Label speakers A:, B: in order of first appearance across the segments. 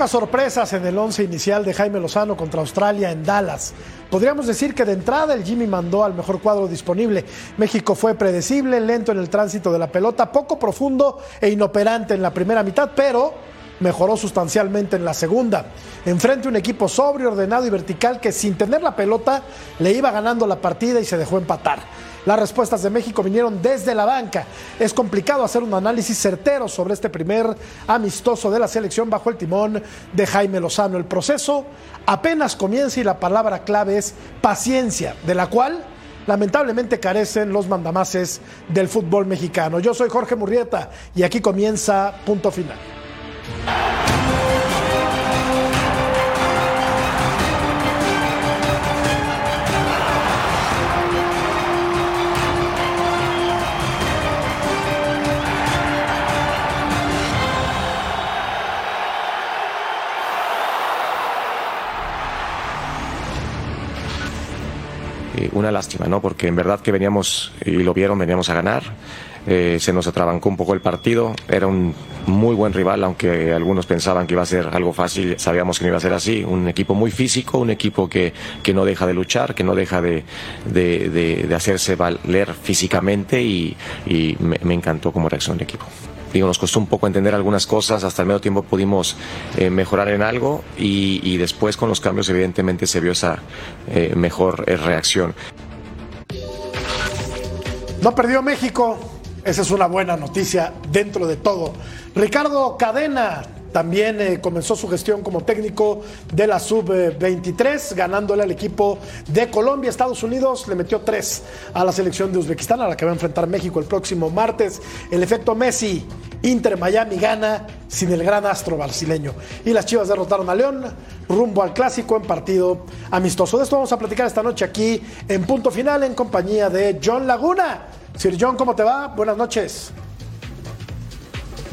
A: Pocas sorpresas en el once inicial de Jaime Lozano contra Australia en Dallas. Podríamos decir que de entrada el Jimmy mandó al mejor cuadro disponible. México fue predecible, lento en el tránsito de la pelota, poco profundo e inoperante en la primera mitad, pero mejoró sustancialmente en la segunda. Enfrente un equipo sobrio, ordenado y vertical que sin tener la pelota le iba ganando la partida y se dejó empatar. Las respuestas de México vinieron desde la banca. Es complicado hacer un análisis certero sobre este primer amistoso de la selección bajo el timón de Jaime Lozano. El proceso apenas comienza y la palabra clave es paciencia, de la cual lamentablemente carecen los mandamases del fútbol mexicano. Yo soy Jorge Murrieta y aquí comienza punto final.
B: Una lástima, ¿no? Porque en verdad que veníamos, y lo vieron, veníamos a ganar. Eh, se nos atrabancó un poco el partido. Era un muy buen rival, aunque algunos pensaban que iba a ser algo fácil. Sabíamos que no iba a ser así. Un equipo muy físico, un equipo que, que no deja de luchar, que no deja de, de, de, hacerse valer físicamente y, me, me encantó como reacción del equipo digo, nos costó un poco entender algunas cosas, hasta el medio tiempo pudimos eh, mejorar en algo y, después con los cambios evidentemente se vio esa eh, mejor eh, reacción.
A: No perdió México, esa es una buena noticia dentro de todo. Ricardo Cadena también eh, comenzó su gestión como técnico de la sub-23, ganándole al equipo de Colombia. Estados Unidos le metió tres a la selección de Uzbekistán, a la que va a enfrentar México el próximo martes. El efecto Messi, Inter Miami gana sin el gran astro brasileño. Y las Chivas derrotaron a León rumbo al clásico en partido amistoso. De esto vamos a platicar esta noche aquí en Punto Final en compañía de John Laguna. Sir John, ¿cómo te va? Buenas noches.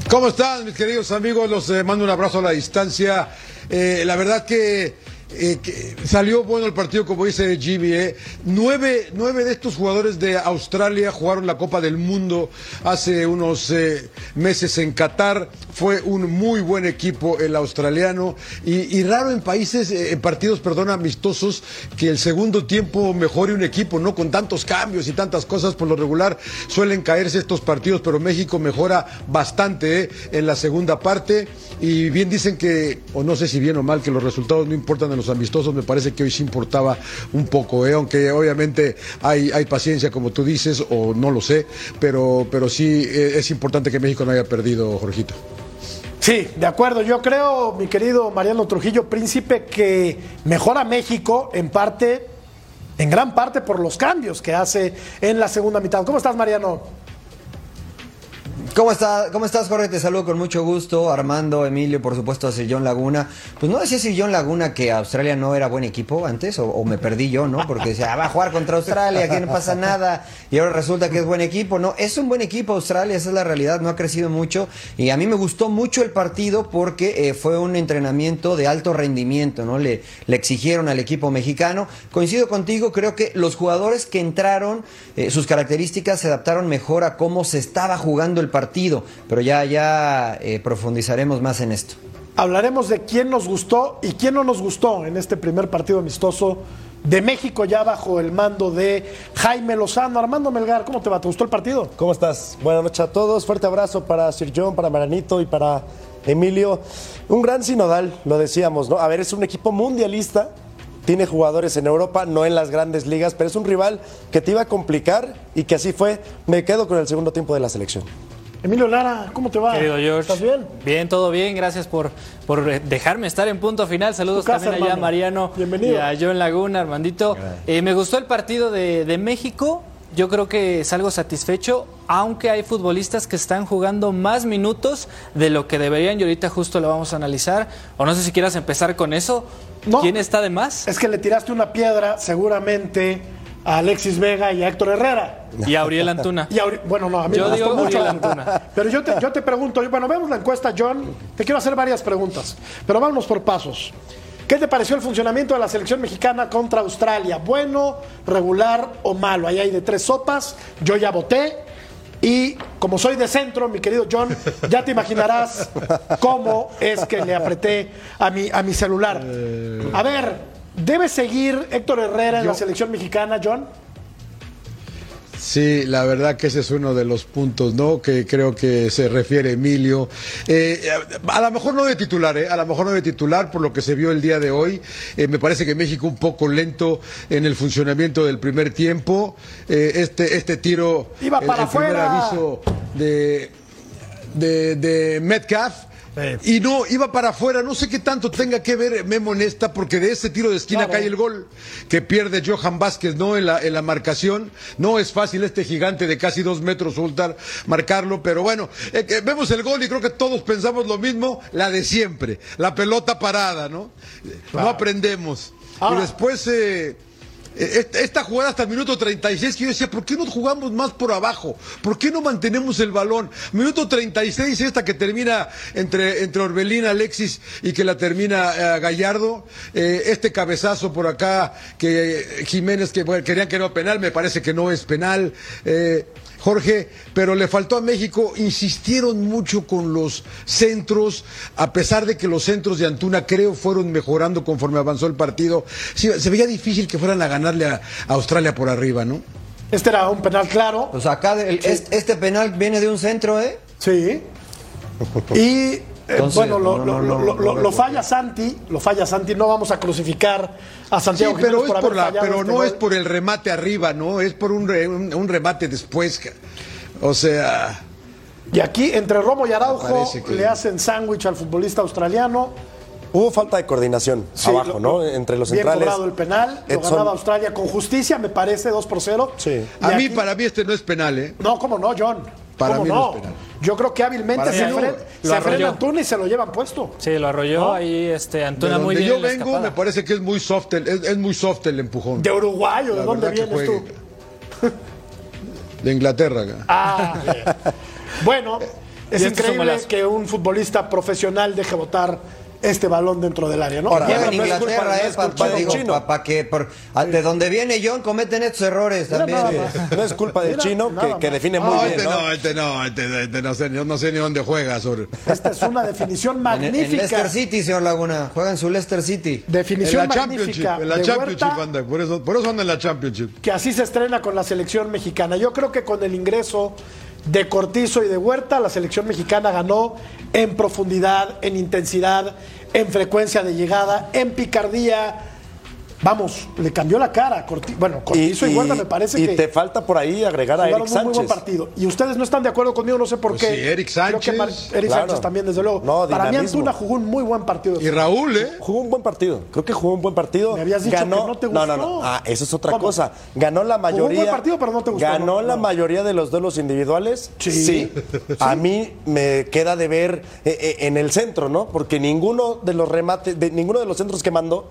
C: ¿Cómo están, mis queridos amigos? Los eh, mando un abrazo a la distancia. Eh, la verdad que eh, salió bueno el partido, como dice Jimmy. Eh. Nueve, nueve, de estos jugadores de Australia jugaron la Copa del Mundo hace unos eh, meses en Qatar. Fue un muy buen equipo el australiano. Y, y raro en países, en partidos, perdón, amistosos, que el segundo tiempo mejore un equipo, ¿no? Con tantos cambios y tantas cosas, por lo regular suelen caerse estos partidos, pero México mejora bastante en la segunda parte. Y bien dicen que, o no sé si bien o mal, que los resultados no importan los amistosos, me parece que hoy sí importaba un poco, ¿eh? aunque obviamente hay, hay paciencia, como tú dices, o no lo sé, pero, pero sí eh, es importante que México no haya perdido, Jorgito.
A: Sí, de acuerdo. Yo creo, mi querido Mariano Trujillo Príncipe, que mejora México en parte, en gran parte por los cambios que hace en la segunda mitad. ¿Cómo estás, Mariano?
D: ¿Cómo, está, ¿Cómo estás, Jorge? Te saludo con mucho gusto. Armando, Emilio, por supuesto, a John Laguna. Pues no decía John Laguna que Australia no era buen equipo antes, o, me perdí yo, ¿no? Porque decía, ah, va a jugar contra Australia, aquí no pasa nada. Y ahora resulta que es buen equipo. No, es un buen equipo Australia, esa es la realidad, no ha crecido mucho. Y a mí me gustó mucho el partido porque eh, fue un entrenamiento de alto rendimiento, ¿no? Le, le, exigieron al equipo mexicano. Coincido contigo, creo que los jugadores que entraron, eh, sus características se adaptaron mejor a cómo se estaba jugando el partido partido, pero ya, ya eh, profundizaremos más en esto.
A: Hablaremos de quién nos gustó y quién no nos gustó en este primer partido amistoso de México ya bajo el mando de Jaime Lozano. Armando Melgar, ¿cómo te va? ¿Te gustó el partido?
E: ¿Cómo estás? Buenas noches a todos. Fuerte abrazo para Sir John, para Maranito y para Emilio. Un gran sinodal, lo decíamos, ¿no? A ver, es un equipo mundialista tiene jugadores en Europa, no en las grandes ligas, pero es un rival que te iba a complicar y que así fue. Me quedo con el segundo tiempo de la selección.
A: Emilio Lara, ¿cómo te va?
F: Querido George.
A: ¿Estás bien?
F: Bien, todo bien. Gracias por, por dejarme estar en punto final. Saludos
A: casa,
F: también allá a. Mariano
A: Bienvenido.
F: y a John Laguna, Armandito. Eh, me gustó el partido de, de México. Yo creo que salgo satisfecho, aunque hay futbolistas que están jugando más minutos de lo que deberían y ahorita justo lo vamos a analizar. O no sé si quieras empezar con eso.
A: No.
F: ¿Quién está de más?
A: Es que le tiraste una piedra seguramente a Alexis Vega y a Héctor Herrera.
F: Y a Auriel Antuna.
A: Y a bueno, no, a mí
F: Yo
A: me gustó
F: digo
A: mucho
F: Uriel
A: Antuna.
F: Antuna.
A: Pero yo te, yo te pregunto, bueno, vemos la encuesta, John. Te quiero hacer varias preguntas, pero vámonos por pasos. ¿Qué te pareció el funcionamiento de la selección mexicana contra Australia? ¿Bueno, regular o malo? Ahí hay de tres sopas. Yo ya voté. Y como soy de centro, mi querido John, ya te imaginarás cómo es que le apreté a mi, a mi celular. A ver, ¿debe seguir Héctor Herrera en la selección mexicana, John?
C: Sí, la verdad que ese es uno de los puntos, ¿no? Que creo que se refiere Emilio. Eh, a lo mejor no de titular, ¿eh? A lo mejor no de titular por lo que se vio el día de hoy. Eh, me parece que México un poco lento en el funcionamiento del primer tiempo. Eh, este, este tiro,
A: Iba
C: el-
A: para
C: el, primer aviso de, de, de Metcalf. Y no, iba para afuera. No sé qué tanto tenga que ver Memo en esta, porque de ese tiro de esquina
A: Claro.
C: cae el gol que pierde Johan Vázquez, ¿no? En la, en la marcación. No es fácil este gigante de casi dos metros soltar, marcarlo, pero bueno, eh, vemos el gol y creo que todos pensamos lo mismo, la de siempre, la pelota parada, ¿no? No aprendemos. Y después. eh, esta, esta jugada hasta el minuto 36 que yo decía, ¿por qué no jugamos más por abajo? ¿Por qué no mantenemos el balón? Minuto 36 esta que termina entre, entre Orbelín, Alexis y que la termina eh, Gallardo. Eh, este cabezazo por acá que eh, Jiménez que bueno, querían que era penal, me parece que no es penal. Eh, Jorge, pero le faltó a México, insistieron mucho con los centros, a pesar de que los centros de Antuna creo fueron mejorando conforme avanzó el partido. Sí, se veía difícil que fueran a ganarle a, a Australia por arriba, ¿no?
A: Este era un penal claro.
D: Pues acá el- este penal viene de un centro, ¿eh?
A: Sí. Y
D: Entonces,
A: bueno, lo,
D: no,
A: lo-
D: no,
A: lo-
D: no,
A: lo-
D: no,
A: lo-
D: no,
A: lo
D: no.
A: falla Santi, lo falla Santi, no vamos a crucificar a
C: Sí,
A: Santiago
C: pero
A: Jiménez
C: es por la, pero
A: este
C: no
A: gol.
C: es por el remate arriba, ¿no? Es por un, re- un, un remate después. O sea,
A: Y aquí entre Romo y Araujo
C: que-
A: le hacen sándwich al futbolista australiano.
E: Hubo falta de coordinación
A: Sí,
E: abajo,
A: lo-
E: ¿no? Entre los
A: bien
E: centrales.
A: cobrado el penal, lo
E: Edson-
A: ganaba Australia con justicia, me parece, 2 por 0.
E: Sí.
A: Y
C: a mí,
A: aquí-
C: para mí este no es penal, ¿eh?
A: No, ¿cómo no, John?
C: Para
A: ¿Cómo
C: mí no
A: no?
C: es penal.
A: Yo creo que hábilmente se, fre-
F: Lo
A: se frena. Antuna y se lo llevan puesto.
F: Sí, lo arrolló
A: ¿No?
F: ahí este,
C: De
F: Antuna muy bien.
C: yo vengo,
F: escapada.
C: me parece que es muy soft el, es, es muy soft el empujón.
A: ¿De Uruguay o de dónde vienes tú?
C: De Inglaterra. acá.
A: Ah, bien. Bueno, es increíble que un futbolista profesional deje votar este balón dentro del área, ¿no?
E: Ahora,
D: en Inglaterra,
E: no
D: ¿eh?
E: es
D: Pa-
E: culpa
D: pa-
E: del
D: digo,
E: chino.
D: pa- pa' que por- de donde viene John cometen estos errores también.
E: No es culpa del
A: Mira,
E: chino que, define muy
C: No,
E: bien,
C: este
E: ¿no?
C: no, este no, este, este no sé, yo no sé ni dónde juega sobre.
A: Esta es una definición
D: En, en
A: magnífica.
D: Leicester City, señor Laguna. Juega en su Leicester City.
C: En
A: Definición
C: la Championship,
A: magnífica
C: en la
A: de
C: Championship
A: Huerta,
C: anda, por eso, por eso anda en la Championship.
A: que así se estrena con la selección mexicana. Yo creo que con el ingreso de Cortizo y de Huerta, la selección mexicana ganó en profundidad, en intensidad, en frecuencia de llegada, en picardía. Vamos, le cambió la cara. a Corti- bueno, Cortizo y, Huerta me parece
E: y
A: que
E: te falta por ahí agregar a Eric
A: un muy buen
E: Sánchez.
A: partido. Y ustedes no están de acuerdo conmigo, no sé por
C: Pues
A: qué.
C: sí, Eric
A: Creo que
C: Sánchez.
A: Eric
E: Claro.
A: Sánchez también, desde luego.
E: No,
A: Para mí. Antuna jugó un muy buen partido.
C: Y Raúl, ¿eh?
E: Jugó un buen partido. Creo que jugó un buen partido.
A: Me habías dicho
E: ganó,
A: que no te
E: No, no,
A: gustó.
E: no. Ah, eso es otra
A: ¿Cómo?
E: cosa. Ganó la
A: un
E: mayoría.
A: buen partido, pero no te gustó,
E: Ganó
A: ¿no?
E: la
A: No.
E: mayoría de los duelos individuales.
A: Sí.
E: A mí me queda de ver eh, eh, en el centro, ¿no? Porque ninguno de los remates, de, ninguno de los centros que mandó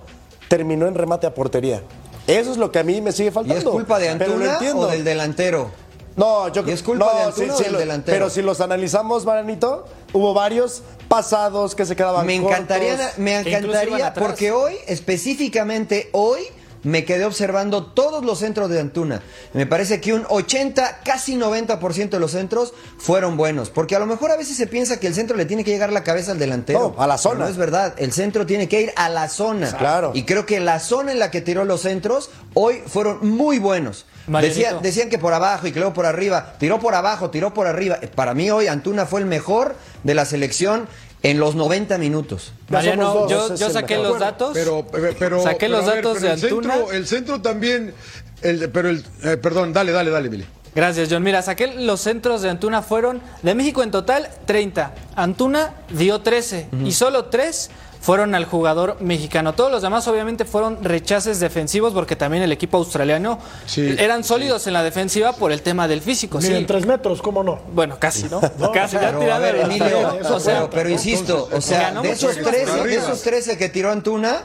E: terminó en remate a portería. Eso es lo que a mí me sigue
D: ¿Y
E: faltando.
D: es culpa de
E: Pero lo
D: Antuna
E: entiendo.
D: o del delantero?
E: No, yo
D: ¿Y es culpa
E: no,
D: de Antuna o del
E: lo-
D: delantero?
E: Pero si los analizamos, Maranito, hubo varios pasados que se quedaban
D: Me encantaría,
E: cortos.
D: me
F: Que
D: encantaría, porque hoy, específicamente hoy, me quedé observando todos los centros de Antuna. Me parece que un 80, casi 90% de los centros fueron buenos. Porque a lo mejor a veces se piensa que el centro le tiene que llegar la cabeza al delantero.
E: No, a la zona.
D: No es verdad. El centro tiene que ir a la zona.
E: Claro.
D: Y creo que la zona en la que tiró los centros hoy fueron muy buenos. Decían, decían que por abajo y que luego por arriba. Tiró por abajo, tiró por arriba. Para mí hoy Antuna fue el mejor de la selección en los 90 minutos.
F: Mariano, yo, yo saqué los datos.
C: Pero, pero, pero-
F: saqué
C: pero,
F: los
C: ver,
F: datos
C: pero
F: de
C: el centro,
F: Antuna.
C: el centro también, el, pero el, eh, perdón, dale, dale, dale, Mili.
F: Gracias, John. Mira, saqué los centros de Antuna fueron de México en total 30. Antuna dio 13 y solo 3 fueron al jugador mexicano. Todos los demás obviamente fueron rechaces defensivos porque también el equipo australiano
C: Sí,
F: eran sólidos en la defensiva por el tema del físico.
A: Miren,
F: sí.
A: tres metros, ¿cómo no?
F: Bueno, casi, ¿no?
A: No,
F: casi, ya
D: Pero, a
F: tirando
D: ver, Emilio, o sea, pero
A: ¿no?
D: insisto, o sea, de esos,
F: muchísimas
D: 13, de esos 13 que tiró Antuna,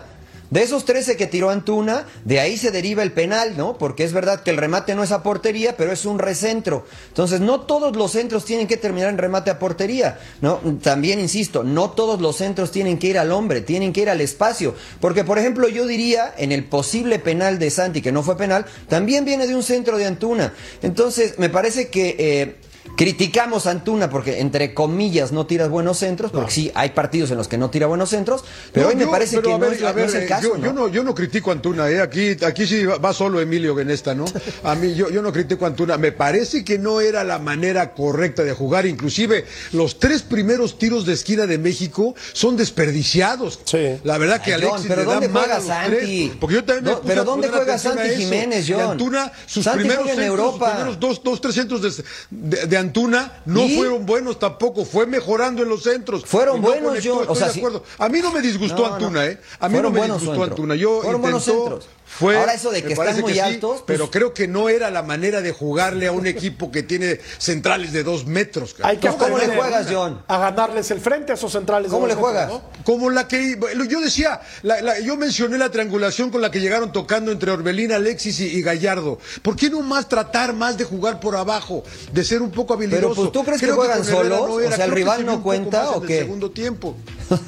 D: de esos 13 que tiró Antuna, de ahí se deriva el penal, ¿no? Porque es verdad que el remate no es a portería, pero es un recentro. Entonces, no todos los centros tienen que terminar en remate a portería, ¿no? También insisto, no todos los centros tienen que ir al hombre, tienen que ir al espacio. Porque, por ejemplo, yo diría, en el posible penal de Santi, que no fue penal, también viene de un centro de Antuna. Entonces, me parece que... eh, Criticamos a Antuna porque, entre comillas, no tiras buenos centros, porque sí, hay partidos en los que no tira buenos centros, pero
C: No,
D: hoy me
C: yo-
D: parece que
C: a
D: no,
C: ver,
D: es, la-
C: a ver,
D: no es el
C: eh,
D: caso.
C: yo, yo no, yo no critico a Antuna, ¿eh? aquí, aquí sí va- va solo Emilio en esta, ¿no? A mí yo, yo no critico a Antuna, me parece que no era la manera correcta de jugar, inclusive los tres primeros tiros de esquina de México son desperdiciados.
E: Sí.
C: La verdad que
D: Ay, John,
C: Alexis
D: pero
C: le da
D: ¿dónde juega Santi?
C: tres, porque yo también me
D: pero ¿dónde juega Santi. Jiménez,
C: Y
D: John?
C: Antuna, sus
D: Santi
C: primeros
D: juega en
C: centros, sus
D: Europa.
C: primeros dos, dos, tres centros de, de- de Antuna no fueron buenos tampoco, fue mejorando en los centros.
D: Fueron
C: no
D: buenos,
C: conectó,
D: John, o sea,
C: de acuerdo. A mí no me disgustó
D: No.
C: Antuna, ¿eh? A mí no me
D: buenos
C: disgustó. Antuna. Yo
D: Fueron buenos
C: intentó,
D: centros.
C: Fue,
D: Ahora eso de que están muy altos, pues-
C: pero creo que no era la manera de jugarle a un equipo que tiene centrales de dos metros.
A: Hay que
D: ¿Cómo le juegas, John?
A: A ganarles el frente a esos centrales. de
D: ¿Cómo
A: dos
D: le
A: metros,
D: juegas?
A: ¿no?
C: Como la que yo decía, la- la- yo mencioné la triangulación con la que llegaron tocando entre Orbelín, Alexis y, y Gallardo. ¿Por qué no más tratar más de jugar por abajo, de ser un poco habilidoso?
D: Pero, pues, ¿tú crees que juegan
C: con Herrera
D: solos? O sea, ¿el
C: que
D: rival no cuenta, o
C: en
D: qué?
C: El segundo tiempo.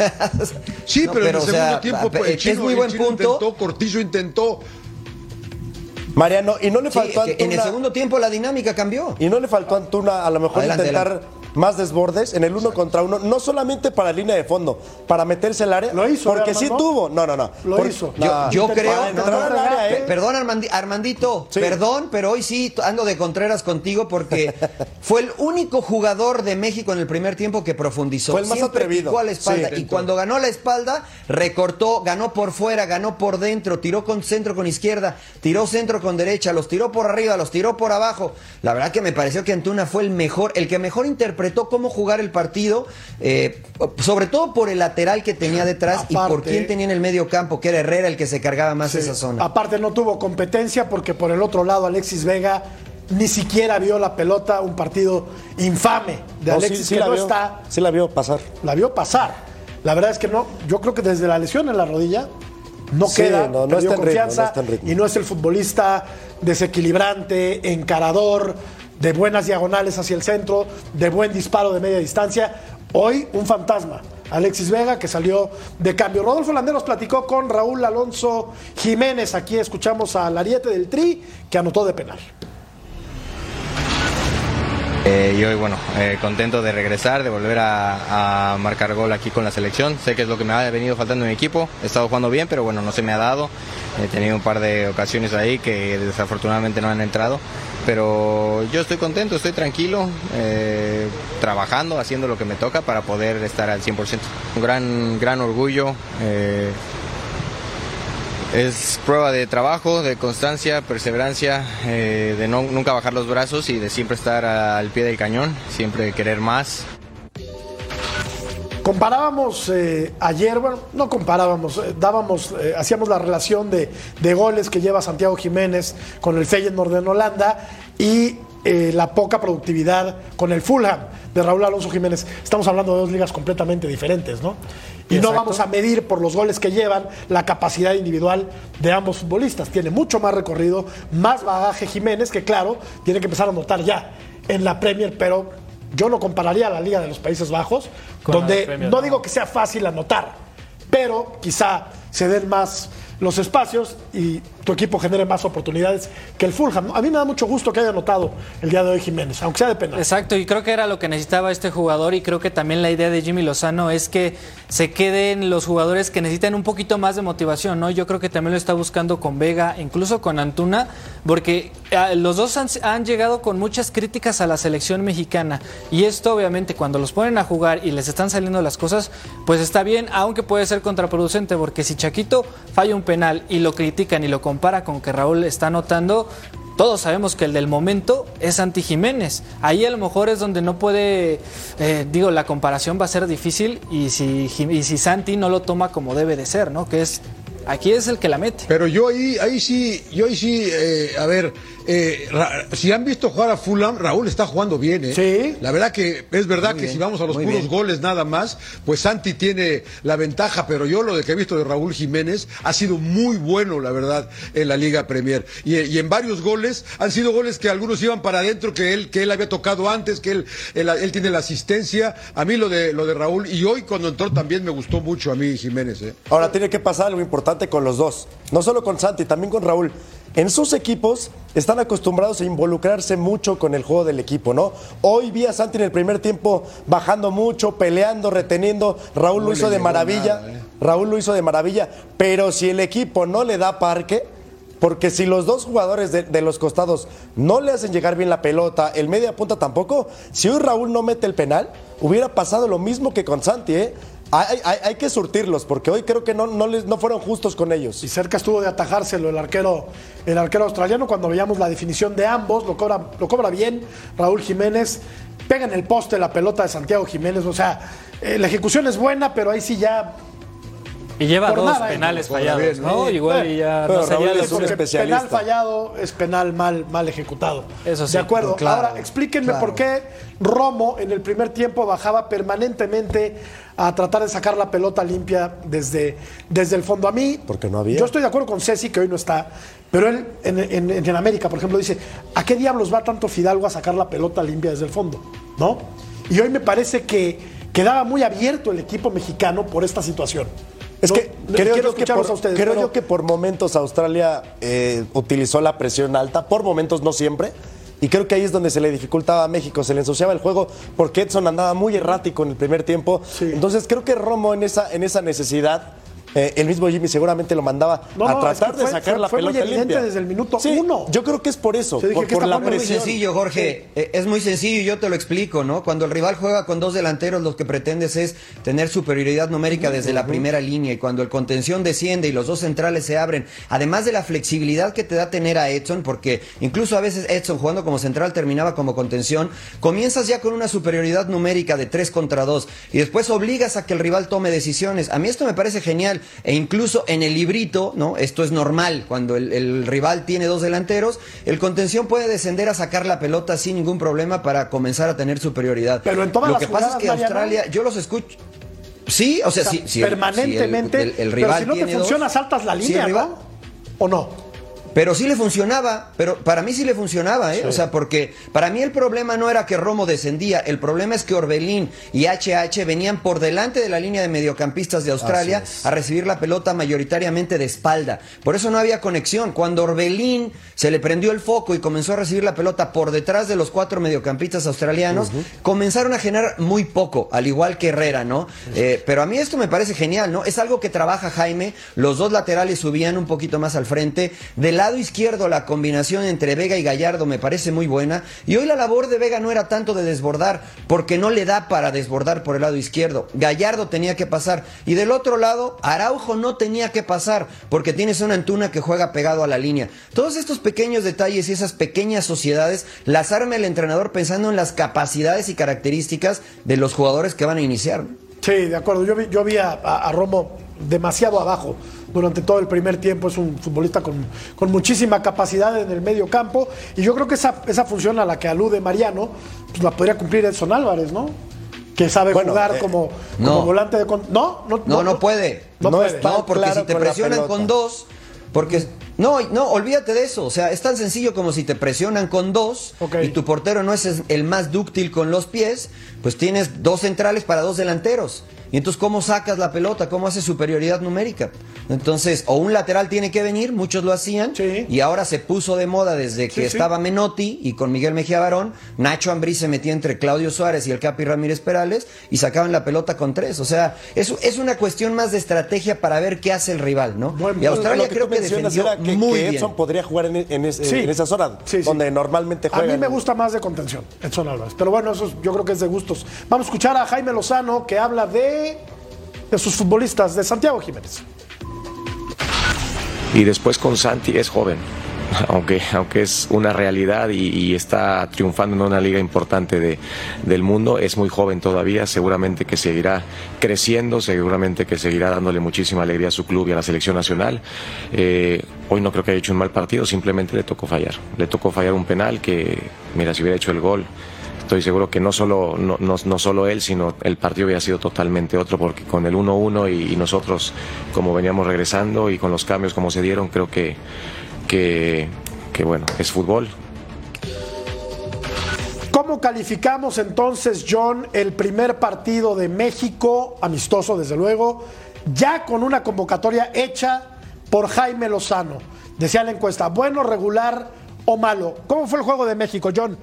C: Sí,
D: No,
C: pero, en el
D: o
C: segundo
D: sea,
C: tiempo pues, el
D: es
C: chino,
D: muy
C: el
D: buen
C: chino
D: punto.
C: intentó, Cortizo intentó.
E: Mariano, y no le
D: Sí,
E: faltó a
D: que en el
E: Antuna-
D: segundo tiempo la dinámica cambió.
E: Y no le faltó Antuna a lo mejor
D: Adelante,
E: intentar
D: adelante.
E: Más desbordes en el uno contra uno, no solamente para línea de fondo, para meterse al área.
A: Lo hizo,
E: Porque
A: ¿eh,
E: sí
A: Armando?
E: tuvo. No, no, no.
A: Lo hizo.
E: No,
D: Yo, creo,
E: para
D: no, no,
E: al área, ¿eh?
D: perdón Armandi- Armandito,
E: Sí.
D: perdón, pero hoy sí ando de Contreras contigo porque fue el único jugador de México en el primer tiempo que profundizó.
E: Fue el más
D: Siempre
E: atrevido.
D: picó a la espalda
E: Sí.
D: y cuando ganó la espalda recortó, ganó por fuera, ganó por dentro, tiró con centro con izquierda, tiró centro con derecha, los tiró por arriba, los tiró por abajo. La verdad que me pareció que Antuna fue el mejor, el que mejor interpretó cómo jugar el partido, eh, sobre todo por el lateral que tenía detrás y por quién tenía en el medio campo, que era Herrera el que se cargaba más
A: Sí.
D: esa zona.
A: Aparte no tuvo competencia porque por el otro lado Alexis Vega ni siquiera vio la pelota, un partido infame de
E: No, sí-
A: Alexis
E: sí
A: que
E: la
A: no
E: vio,
A: está,
E: Sí la vio pasar.
A: la vio pasar. La verdad es que no, yo creo que desde la lesión en la rodilla no
E: Sí,
A: queda,
E: no, no está en ritmo,
A: confianza
E: no está en ritmo.
A: y no es el futbolista desequilibrante, encarador, de buenas diagonales hacia el centro, de buen disparo de media distancia. Hoy un fantasma. Alexis Vega, que salió de cambio. Rodolfo Landeros platicó con Raúl Alonso Jiménez. Aquí escuchamos al ariete del Tri, que anotó de penal.
G: Eh, y hoy, bueno, eh, contento de regresar, de volver a, marcar gol aquí con la selección. Sé que es lo que me ha venido faltando en mi equipo. He estado jugando bien, pero bueno, no se me ha dado. He tenido un par de ocasiones ahí que desafortunadamente no han entrado. Pero yo estoy contento, estoy tranquilo, eh, trabajando, haciendo lo que me toca para poder estar al 100%. Un gran, gran orgullo. Es prueba de trabajo, de constancia, perseverancia, eh, de no, nunca bajar los brazos y de siempre estar al pie del cañón, siempre querer más.
A: Comparábamos eh, ayer, bueno, no comparábamos, eh, dábamos, hacíamos la relación de, de goles que lleva Santiago Jiménez con el Feyenoord en Holanda y la poca productividad con el Fulham de Raúl Alonso Jiménez. Estamos hablando de dos ligas completamente diferentes, ¿no? Y no vamos a medir por los goles que llevan la capacidad individual de ambos futbolistas. Tiene mucho más recorrido, más bagaje Jiménez, que claro, tiene que empezar a notar ya en la Premier, pero yo no compararía a la Liga de los Países Bajos,
F: Con
A: donde
F: Premier,
A: no
F: no.
A: digo que sea fácil anotar, pero quizá se den más los espacios y tu equipo genere más oportunidades que el Fulham. A mí me da mucho gusto que haya anotado el día de hoy Jiménez, aunque sea de penal.
F: Exacto, y creo que era lo que necesitaba este jugador y creo que también la idea de Jimmy Lozano es que se queden los jugadores que necesitan un poquito más de motivación, ¿no? Yo creo que también lo está buscando con Vega, incluso con Antuna, porque eh, los dos han, han llegado con muchas críticas a la selección mexicana y esto obviamente cuando los ponen a jugar y les están saliendo las cosas, pues está bien, aunque puede ser contraproducente, porque si Chaquito falla un penal y lo critican y lo compara con que Raúl está anotando, todos sabemos que el del momento es Santi Jiménez. Ahí a lo mejor es donde no puede, eh, digo, la comparación va a ser difícil y si, y si Santi no lo toma como debe de ser, ¿no? Que es, aquí es el que la mete.
C: Pero yo ahí, ahí sí, yo ahí sí, eh, a ver, eh, si han visto jugar a Fulham, Raúl está jugando bien, ¿eh?
A: Sí.
C: La verdad que es verdad
D: Muy
C: que
D: bien,
C: si vamos a los puros
D: bien.
C: goles nada más, pues Santi tiene la ventaja, pero yo lo de que he visto de Raúl Jiménez ha sido muy bueno, la verdad, en la Liga Premier. Y, y en varios goles, han sido goles que algunos iban para adentro, que él, que él había tocado antes, que él, él, él tiene la asistencia. A mí lo de, lo de Raúl, y hoy cuando entró también me gustó mucho a mí Jiménez, ¿eh?
E: Ahora tiene que pasar algo importante con los dos. No solo con Santi, también con Raúl. En sus equipos están acostumbrados a involucrarse mucho con el juego del equipo, ¿no? Hoy vi a Santi en el primer tiempo bajando mucho, peleando, reteniendo. Raúl lo hizo de maravilla. Raúl lo hizo de maravilla. Pero si el equipo no le da parque, porque si los dos jugadores de, de los costados no le hacen llegar bien la pelota, el media punta tampoco, si hoy Raúl no mete el penal, hubiera pasado lo mismo que con Santi, ¿eh? Hay, que surtirlos, porque hoy creo que no, no, les, no fueron justos con ellos.
A: Y cerca estuvo de atajárselo el arquero, el arquero australiano cuando veíamos la definición de ambos, lo cobra, lo cobra bien Raúl Jiménez, pega en el poste la pelota de Santiago Jiménez, o sea, eh, la ejecución es buena, pero ahí sí ya
F: Y lleva
A: Por
F: dos
A: nada,
F: penales fallados, ¿no?
A: Sí,
F: Igual y ya
E: pero
F: no
E: Raúl es un
A: porque
E: especialista.
A: penal fallado es penal mal, mal ejecutado.
F: Eso sí,
A: De acuerdo.
D: claro,
A: Ahora, explíquenme
D: claro.
A: por qué Romo en el primer tiempo bajaba permanentemente a tratar de sacar la pelota limpia desde, desde el fondo. A mí,
E: Porque no había.
A: yo estoy de acuerdo con Ceci, que hoy no está, pero él en, en- en América, por ejemplo, dice, ¿a qué diablos va tanto Fidalgo a sacar la pelota limpia desde el fondo? ¿No? Y hoy me parece que quedaba muy abierto el equipo mexicano por esta situación.
E: Es que
A: no,
E: creo, yo que, por,
A: a ustedes.
E: creo
A: pero-
E: yo que por momentos Australia eh, utilizó la presión alta, por momentos no siempre. Y creo que ahí es donde se le dificultaba a México, se le ensuciaba el juego porque Edson andaba muy errático en el primer tiempo.
A: Sí.
E: Entonces creo que Romo en esa, en esa necesidad, eh, el mismo Jimmy seguramente lo mandaba
A: No,
E: a
A: es
E: tratar de sacar
A: fue-
E: la
A: fue muy
E: pelota
A: evidente
E: limpia.
A: desde el minuto
E: Sí,
A: uno.
E: Yo creo que es por eso, por,
A: ¿qué
E: por
A: está
E: la
A: poniendo?
D: Muy sencillo, Jorge. Eh, Es muy sencillo y yo te lo explico, ¿no? Cuando el rival juega con dos delanteros, lo que pretendes es tener superioridad numérica desde la primera línea. Y cuando el contención desciende y los dos centrales se abren, además de la flexibilidad que te da tener a Edson, porque incluso a veces Edson jugando como central terminaba como contención, comienzas ya con una superioridad numérica de 3 contra 2 y después obligas a que el rival tome decisiones. A mí esto me parece genial e incluso en el librito, ¿no? Esto es normal. Cuando el, el rival tiene dos delanteros, el contención puede descender a sacar la pelota sin ningún problema para comenzar a tener superioridad.
A: Pero en todas
D: Lo
A: las
D: que pasa es que
A: Mariano,
D: Australia, yo los escucho. Sí, o sea,
A: O sea,
D: sí, sí,
A: permanentemente.
D: el, el- el
A: pero
D: rival
A: si no te
D: tiene dos.
A: funciona, saltas la
D: Sí,
A: línea,
D: el rival-
A: ¿no? ¿O no?
D: Pero sí le funcionaba, pero para mí sí le funcionaba, ¿eh? O sea, porque para mí el problema no era que Romo descendía, el problema es que Orbelín y HH venían por delante de la línea de mediocampistas de Australia a recibir la pelota mayoritariamente de espalda. Por eso no había conexión. Cuando Orbelín se le prendió el foco y comenzó a recibir la pelota por detrás de los cuatro mediocampistas australianos, comenzaron a generar muy poco, al igual que Herrera, ¿no? Eh, pero a mí esto me parece genial, ¿no? Es algo que trabaja Jaime, los dos laterales subían un poquito más al frente, del lado izquierdo la combinación entre Vega y Gallardo me parece muy buena, y hoy la labor de Vega no era tanto de desbordar, porque no le da para desbordar por el lado izquierdo, Gallardo tenía que pasar, y del otro lado, Araujo no tenía que pasar, porque tienes una Antuna que juega pegado a la línea. Todos estos pequeños detalles y esas pequeñas sociedades las arma el entrenador pensando en las capacidades y características de los jugadores que van a iniciar.
A: Sí, de acuerdo. Yo vi, yo vi a, Romo demasiado abajo durante todo el primer tiempo. Es un futbolista con, con muchísima capacidad en el medio campo. Y yo creo que esa, esa función a la que alude Mariano, pues la podría cumplir Edson Álvarez, ¿no? Que sabe
E: Bueno,
A: jugar
E: eh,
A: como, como
D: no.
A: volante de... con- No, no,
D: No, no puede.
A: No,
E: No
A: puede.
E: está-
D: No, porque
E: claro
D: si te presionan con dos, porque no, no, olvídate de eso. O sea, es tan sencillo como si te presionan con dos y tu portero no es el más dúctil con los pies, pues tienes dos centrales para dos delanteros. Y entonces, ¿cómo sacas la pelota? ¿Cómo haces superioridad numérica? Entonces, o un lateral tiene que venir, muchos lo hacían,
A: Sí.
D: y ahora se puso de moda desde que
A: Sí, sí.
D: estaba Menotti y con Miguel Mejía Barón, Nacho Ambrí se metía entre Claudio Suárez y el Capi Ramírez Perales y sacaban la pelota con tres. O sea, es, es una cuestión más de estrategia para ver qué hace el rival, ¿no? Y Australia
E: que
D: creo que defendió
E: era que,
D: muy
E: que
D: bien.
E: Edson podría jugar en,
A: Sí.
E: en esa zona
A: Sí, sí.
E: donde normalmente
A: A
E: juega.
A: mí me gusta más de contención, Edson Álvarez. Pero bueno, eso es- yo creo que es de gustos. Vamos a escuchar a Jaime Lozano que habla de, de sus futbolistas, de Santiago Jiménez.
B: Y después con Santi es joven, aunque, aunque es una realidad y, está triunfando en una liga importante de, del mundo, es muy joven todavía, seguramente que seguirá creciendo, seguramente que seguirá dándole muchísima alegría a su club y a la selección nacional. Eh, hoy no creo que haya hecho un mal partido, simplemente le tocó fallar. Le tocó fallar un penal que, mira, si hubiera hecho el gol, estoy seguro que no solo, no, no, no solo él, sino el partido hubiera sido totalmente otro, porque con el 1-1 y, y nosotros, como veníamos regresando y con los cambios como se dieron, creo que, que, que bueno, es fútbol.
A: ¿Cómo calificamos entonces, John, el primer partido de México, amistoso desde luego, ya con una convocatoria hecha por Jaime Lozano? Decía la encuesta, bueno, regular o malo. ¿Cómo fue el juego de México, John?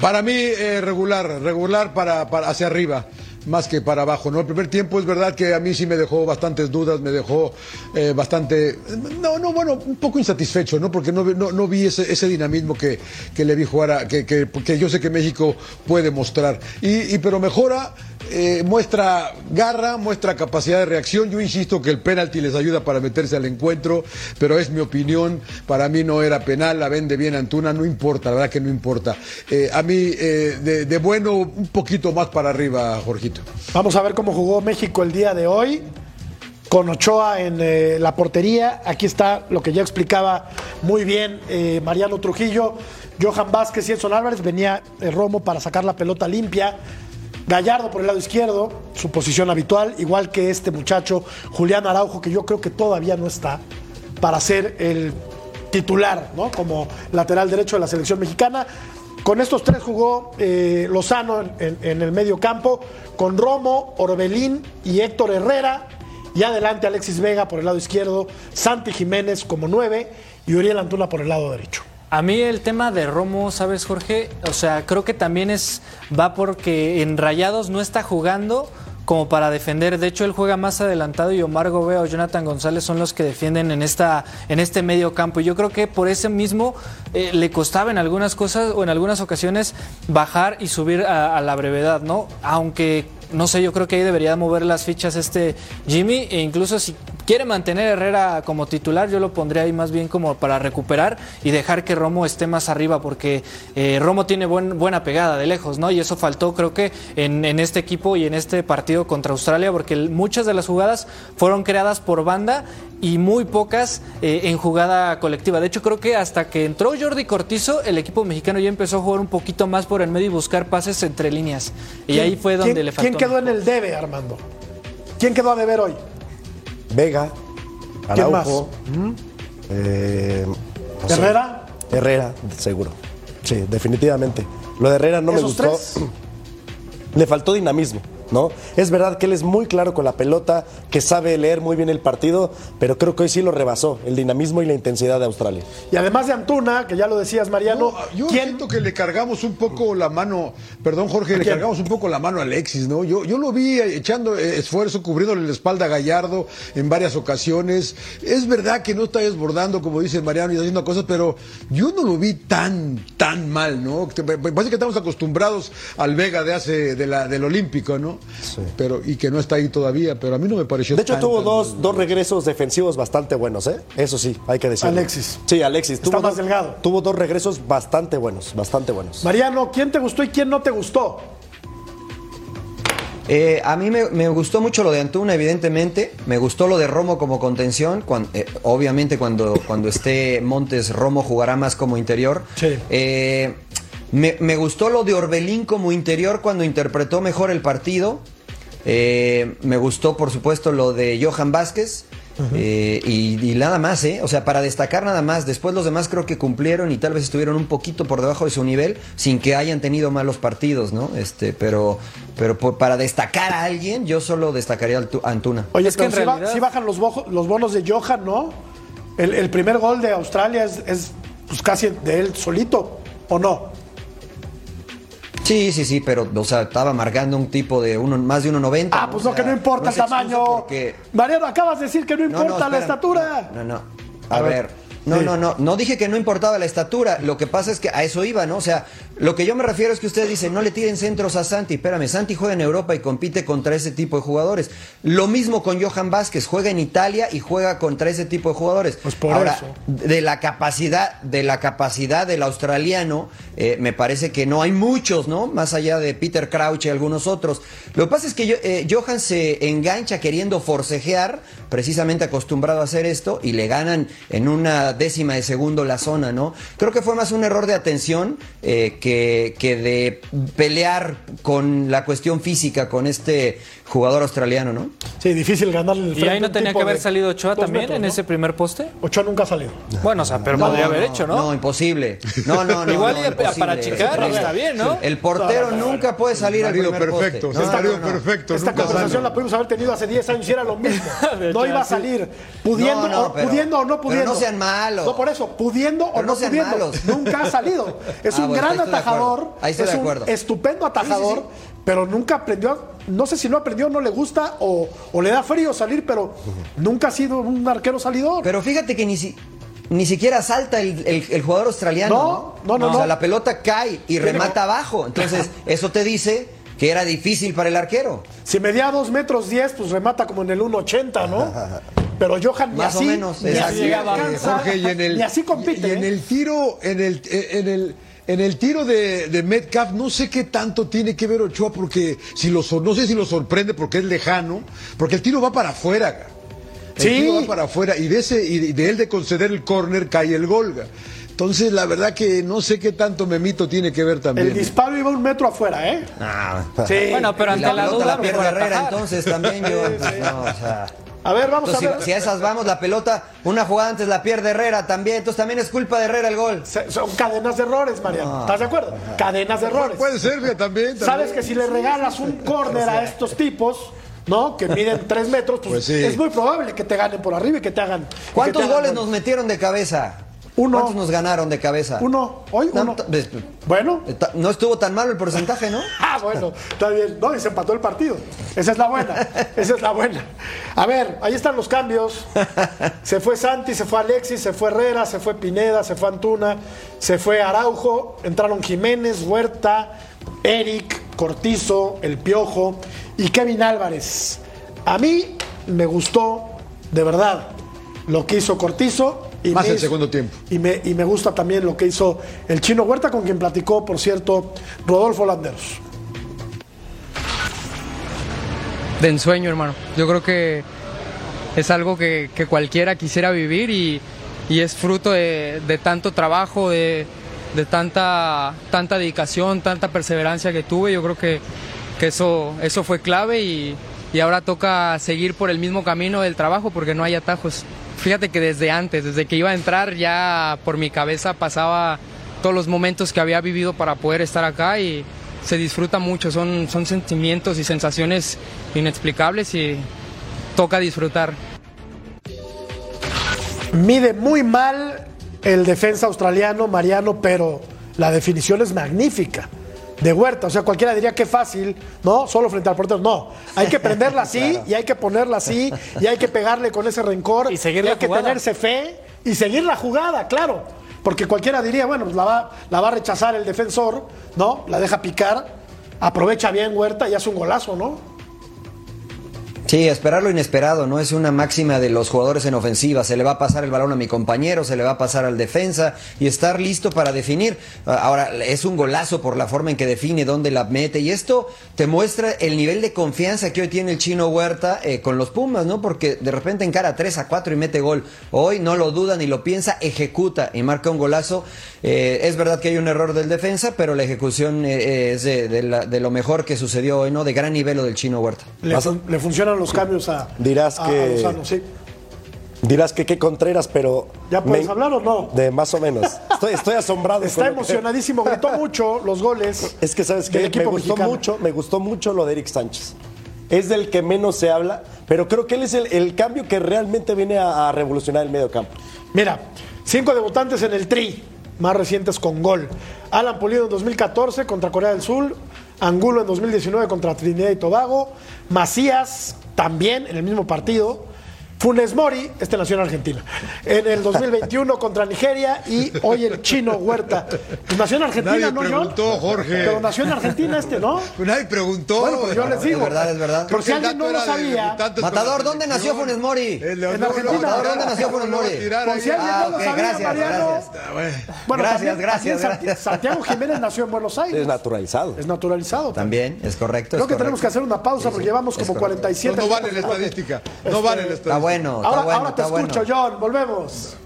C: Para mí, eh, regular, regular para, para hacia arriba más que para abajo, ¿no? El primer tiempo es verdad que a mí sí me dejó bastantes dudas, me dejó eh, bastante, no, no, bueno, un poco insatisfecho, ¿no? Porque no, no, no vi ese, ese dinamismo que, que le vi jugar, a, que, que, yo sé que México puede mostrar. Y, pero mejora, eh, muestra garra, muestra capacidad de reacción. Yo insisto que el penalti les ayuda para meterse al encuentro, pero es mi opinión. Para mí no era penal, la vende bien Antuna, no importa, la verdad que no importa. Eh, a mí, de, de, bueno, un poquito más para arriba, Jorgito.
A: Vamos a ver cómo jugó México el día de hoy. Con Ochoa en eh, la portería. Aquí está lo que ya explicaba muy bien Mariano Trujillo. Johan Vázquez y Edson Álvarez. Venía Romo para sacar la pelota limpia. Gallardo por el lado izquierdo, su posición habitual, igual que este muchacho Julián Araujo, que yo creo que todavía no está para ser el titular, ¿no? Como lateral derecho de la selección mexicana. Con estos tres jugó eh, Lozano en, el medio campo, con Romo, Orbelín y Héctor Herrera. Y adelante Alexis Vega por el lado izquierdo, Santi Jiménez como nueve y Uriel Antuna por el lado derecho.
F: A mí el tema de Romo, ¿sabes, Jorge? O sea, creo que también es va porque en Rayados no está jugando como para defender. De hecho, él juega más adelantado y Omar Gobea o Jonathan González son los que defienden en esta en este medio campo. Yo creo que por ese mismo eh, le costaba en algunas cosas o en algunas ocasiones bajar y subir a, a la brevedad, ¿no? Aunque no sé, yo creo que ahí debería mover las fichas este Jimmy e incluso si quiere mantener a Herrera como titular, yo lo pondría ahí más bien como para recuperar y dejar que Romo esté más arriba, porque eh, Romo tiene buen, buena pegada de lejos, ¿no? Y eso faltó, creo que, en, en, este equipo y en este partido contra Australia, porque muchas de las jugadas fueron creadas por banda y muy pocas eh, en jugada colectiva. De hecho, creo que hasta que entró Jordi Cortizo, el equipo mexicano ya empezó a jugar un poquito más por el medio y buscar pases entre líneas. Y ahí fue donde le faltó.
A: ¿Quién quedó en el debe, Armando? ¿Quién quedó a deber hoy?
E: Vega,
A: ¿Quién más?
E: Eh, no
A: ¿Herrera?
E: Sé. Herrera, seguro. Sí, definitivamente. Lo de Herrera no me gustó.
A: Tres?
E: Le faltó dinamismo. ¿No? Es verdad que él es muy claro con la pelota, que sabe leer muy bien el partido, pero creo que hoy sí lo rebasó, el dinamismo y la intensidad de Australia.
A: Y además de Antuna, que ya lo decías, Mariano,
C: no, yo
A: ¿quién?
C: siento que le cargamos un poco la mano, perdón Jorge, le cargamos un poco la mano a Alexis, ¿no? Yo, yo lo vi echando esfuerzo, cubriéndole la espalda a Gallardo en varias ocasiones. Es verdad que no está desbordando, como dice Mariano, y haciendo cosas, pero yo no lo vi tan, tan mal, ¿no? Parece que estamos acostumbrados al Vega de hace, de la, del Olímpico, ¿no? Sí. Pero, y que no está ahí todavía, pero a mí no me pareció
E: De hecho,
C: tan,
E: tuvo
C: tan
E: dos, dos regresos defensivos bastante buenos, ¿eh? Eso sí, hay que decirlo.
A: Alexis.
E: Sí, Alexis.
A: Está
E: tuvo
A: más
E: dos,
A: delgado.
E: Tuvo dos regresos bastante buenos, bastante buenos.
A: Mariano, ¿quién te gustó y quién no te gustó?
D: Eh, a mí me, me, gustó mucho lo de Antuna, evidentemente. Me gustó lo de Romo como contención. Cuando, eh, obviamente, cuando, cuando esté Montes, Romo jugará más como interior.
A: Sí.
D: Eh, me, me, gustó lo de Orbelín como interior cuando interpretó mejor el partido. Eh, me gustó, por supuesto, lo de Johan Vázquez. Uh -huh. eh, y, y, nada más, ¿eh? O sea, para destacar nada más. Después los demás creo que cumplieron y tal vez estuvieron un poquito por debajo de su nivel sin que hayan tenido malos partidos, ¿no? Este, pero, pero por, para destacar a alguien, yo solo destacaría a Antuna.
A: Oye, es que en si, realidad... ba si bajan los, los, bonos de Johan, ¿no? El, el primer gol de Australia es, es pues casi de él solito, ¿o no?
D: Sí, sí, sí, pero, o sea, estaba marcando un tipo de uno, más de 1,90.
A: Ah, pues
D: ¿no?
A: sea, que no importa no el tamaño.
D: Porque...
A: Mariano, acabas de decir que no importa
D: no,
A: la estatura.
D: No, no. A, a ver. ver. No, sí. no, no, no dije que no importaba la estatura, lo que pasa es que a eso iba, ¿no? O sea, lo que yo me refiero es que ustedes dicen, no le tiren centros a Santi, espérame, Santi juega en Europa y compite contra ese tipo de jugadores. Lo mismo con Johan Vázquez, juega en Italia y juega contra ese tipo de jugadores.
A: Pues por
D: Ahora,
A: eso.
D: de la capacidad, de la capacidad del australiano, eh, me parece que no hay muchos, ¿no? Más allá de Peter Crouch y algunos otros. Lo que pasa es que eh, Johan se engancha queriendo forcejear, precisamente acostumbrado a hacer esto, y le ganan en una décima de segundo la zona, ¿no? Creo que fue más un error de atención eh, que, que de pelear con la cuestión física con este jugador australiano, ¿no?
A: Sí, difícil ganarle el
F: ¿Y ahí no tenía que haber salido Ochoa también
A: metros,
F: en
A: ¿no?
F: ese primer poste?
A: Ochoa nunca ha salido.
F: Bueno, o sea, pero
D: No,
F: podría haber hecho, ¿no?
D: No, imposible. No, no, no.
F: Igual para achicar está bien, ¿no?
D: El portero nunca puede salir al primer
C: perfecto,
D: poste.
C: es
D: No,
C: marido
D: no, no.
C: perfecto.
A: Esta conversación la pudimos haber tenido hace 10 años y era lo mismo. No iba a salir. Pudiendo,
D: No, no,
A: o,
D: pero-
A: pudiendo o no
D: pero
A: pudiendo.
D: no sean malos.
A: No, por eso, pudiendo o
D: Pero
A: no,
D: no sean
A: pudiendo.
D: malos.
A: Nunca ha salido. Es
D: Ah,
A: un gran
D: de
A: atajador.
D: Ahí estoy
A: es
D: de
A: un
D: acuerdo.
A: estupendo atajador.
D: Sí, sí,
A: Pero nunca aprendió, no sé si no aprendió, no le gusta o, o le da frío salir, pero nunca ha sido un arquero salidor.
D: Pero fíjate que ni si- ni siquiera salta el, el- el jugador australiano.
A: No, no, no,
D: O sea,
A: no.
D: la pelota cae y
A: Pero-
D: remata abajo. Entonces, eso te dice que era difícil para el arquero.
A: Si medía 2 metros 10, pues remata como en el 1.80, ¿no? Pero Johan ni
D: Más o menos,
A: ni así
C: Jorge, y en el,
A: ni así compite.
C: y en
A: ¿eh?
C: el tiro, en el, en el, en el tiro de, de Metcalf, no sé qué tanto tiene que ver Ochoa, porque si lo, no sé si lo sorprende porque es lejano, porque el tiro va para afuera. El
A: Sí.
C: tiro va para afuera y de ese, y de él de conceder el córner cae el gol. ga. Entonces, la verdad que no sé qué tanto Memito tiene que ver también.
A: El disparo iba un metro afuera, ¿eh? Sí.
F: Bueno, pero ante
D: la
F: la duda
D: la pierde Herrera, entonces también yo. No, o sea.
A: A ver, vamos
D: Entonces,
A: a ver.
D: si, si a esas vamos, la pelota, una jugada antes la pierde Herrera también. Entonces también es culpa de Herrera el gol.
A: Se- Son cadenas de errores, Mariano. ¿Estás de acuerdo? Cadenas de errores.
C: Puede ser ga, también, también.
A: Sabes que si le regalas un córner a estos tipos, ¿no? Que miden tres metros, pues,
C: Pues sí.
A: es muy probable que te ganen por arriba y que te hagan. que
D: ¿Cuántos
A: te hagan
D: goles
A: gol.
D: nos metieron de cabeza?
A: Uno.
D: ¿Cuántos nos ganaron de cabeza?
A: Uno, hoy
D: No,
A: uno.
D: pues,
A: Bueno.
D: No estuvo tan malo el porcentaje, ¿no?
A: Ah, bueno, está bien. No, y se empató el partido. Esa es la buena. Esa es la buena. A ver, ahí están los cambios. Se fue Santi, se fue Alexis, se fue Herrera, se fue Pineda, se fue Antuna, se fue Araujo, entraron Jiménez, Huerta, Eric, Cortizo, El Piojo y Kevin Álvarez. A mí me gustó, de verdad, lo que hizo Cortizo. Y
C: Más
A: me
C: el
A: hizo-
C: segundo tiempo.
A: Y me, y me gusta también lo que hizo el chino Huerta, con quien platicó, por cierto, Rodolfo Landeros.
H: de ensueño, hermano. Yo creo que es algo que, que cualquiera quisiera vivir y, y es fruto de, de tanto trabajo, de, de tanta, tanta dedicación, tanta perseverancia que tuve. Yo creo que, que eso, eso fue clave y, y ahora toca seguir por el mismo camino del trabajo porque no hay atajos. Fíjate que desde antes, desde que iba a entrar, ya por mi cabeza pasaba todos los momentos que había vivido para poder estar acá y se disfruta mucho, son, son sentimientos y sensaciones inexplicables y toca disfrutar.
A: Mide muy mal el defensa australiano Mariano, pero la definición es magnífica. De Huerta, o sea, cualquiera diría que fácil, ¿no? Solo frente al portero. No, hay que prenderla así y hay que ponerla así y hay que pegarle con ese rencor
F: Y seguir
A: y
F: la
A: hay que
F: jugada.
A: tenerse fe y seguir la jugada, claro. Porque cualquiera diría, bueno, pues la va, la va a rechazar el defensor, ¿no? La deja picar, aprovecha bien Huerta y hace un golazo, ¿no?
D: Sí, esperar lo inesperado, ¿no? Es una máxima de los jugadores en ofensiva. Se le va a pasar el balón a mi compañero, se le va a pasar al defensa y estar listo para definir. Ah, Ahora, es un golazo por la forma en que define, dónde la mete. Y esto te muestra el nivel de confianza que hoy tiene el chino Huerta eh, con los Pumas, ¿no? Porque de repente encara 3 a 4 y mete gol. Hoy no lo duda ni lo piensa, ejecuta y marca un golazo. Eh, es verdad que hay un error del defensa, pero la ejecución eh, es de, de la- de lo mejor que sucedió hoy, ¿no? De gran nivel lo del chino Huerta.
A: Le, fun- le los cambios a,
E: Dirás
A: a- a
E: que-
A: Lozano, sí.
E: Dirás que qué Contreras, pero.
A: ¿Ya puedes hablar o no?
E: De más o menos. Estoy, estoy asombrado.
A: Está
E: lo que-
A: emocionadísimo, gritó mucho los goles.
E: Es que sabes que
A: del
E: me gustó
A: mexicano.
E: mucho, me gustó mucho lo de Eric Sánchez. Es del que menos se habla, pero creo que él es el, el cambio que realmente viene a, a revolucionar el medio campo.
A: Mira, cinco debutantes en el Tri, más recientes con gol. Alan Pulido en 2014 contra Corea del Sur, Angulo en 2019 contra Trinidad y Tobago, Macías también en el mismo partido. Funes Mori, este nació en Argentina, en el 2021 contra Nigeria y hoy el chino Huerta. Pues nació en Argentina,
C: Nadie
A: ¿no, John?
C: preguntó, Jorge.
A: Pero nació en Argentina este, ¿no?
C: Pues nadie preguntó.
A: Bueno, pues yo les digo.
D: Es verdad, es verdad.
A: Por si alguien no lo sabía.
D: Matador, ¿dónde nació. Funes Mori?
C: El
A: En Argentina.
D: Matador, ¿dónde nació Funes Mori?
A: Por si alguien
D: Ah,
A: no lo
D: ok,
A: sabía,
D: gracias,
A: Mariano.
D: gracias.
C: Ah, bueno.
D: Gracias,
A: también-
D: gracias.
A: Santiago Jiménez nació en Buenos Aires.
E: Es naturalizado.
A: Es naturalizado.
D: También, es correcto.
A: Creo
D: es
A: que tenemos que hacer una pausa
D: Sí,
A: porque
D: sí,
A: llevamos como
D: correcto.
A: 47
C: No, no vale la estadística. No vale la estadística.
D: Bueno, está
A: Ahora,
D: bueno,
A: ahora te
D: está bueno.
A: escucho, John. Volvemos.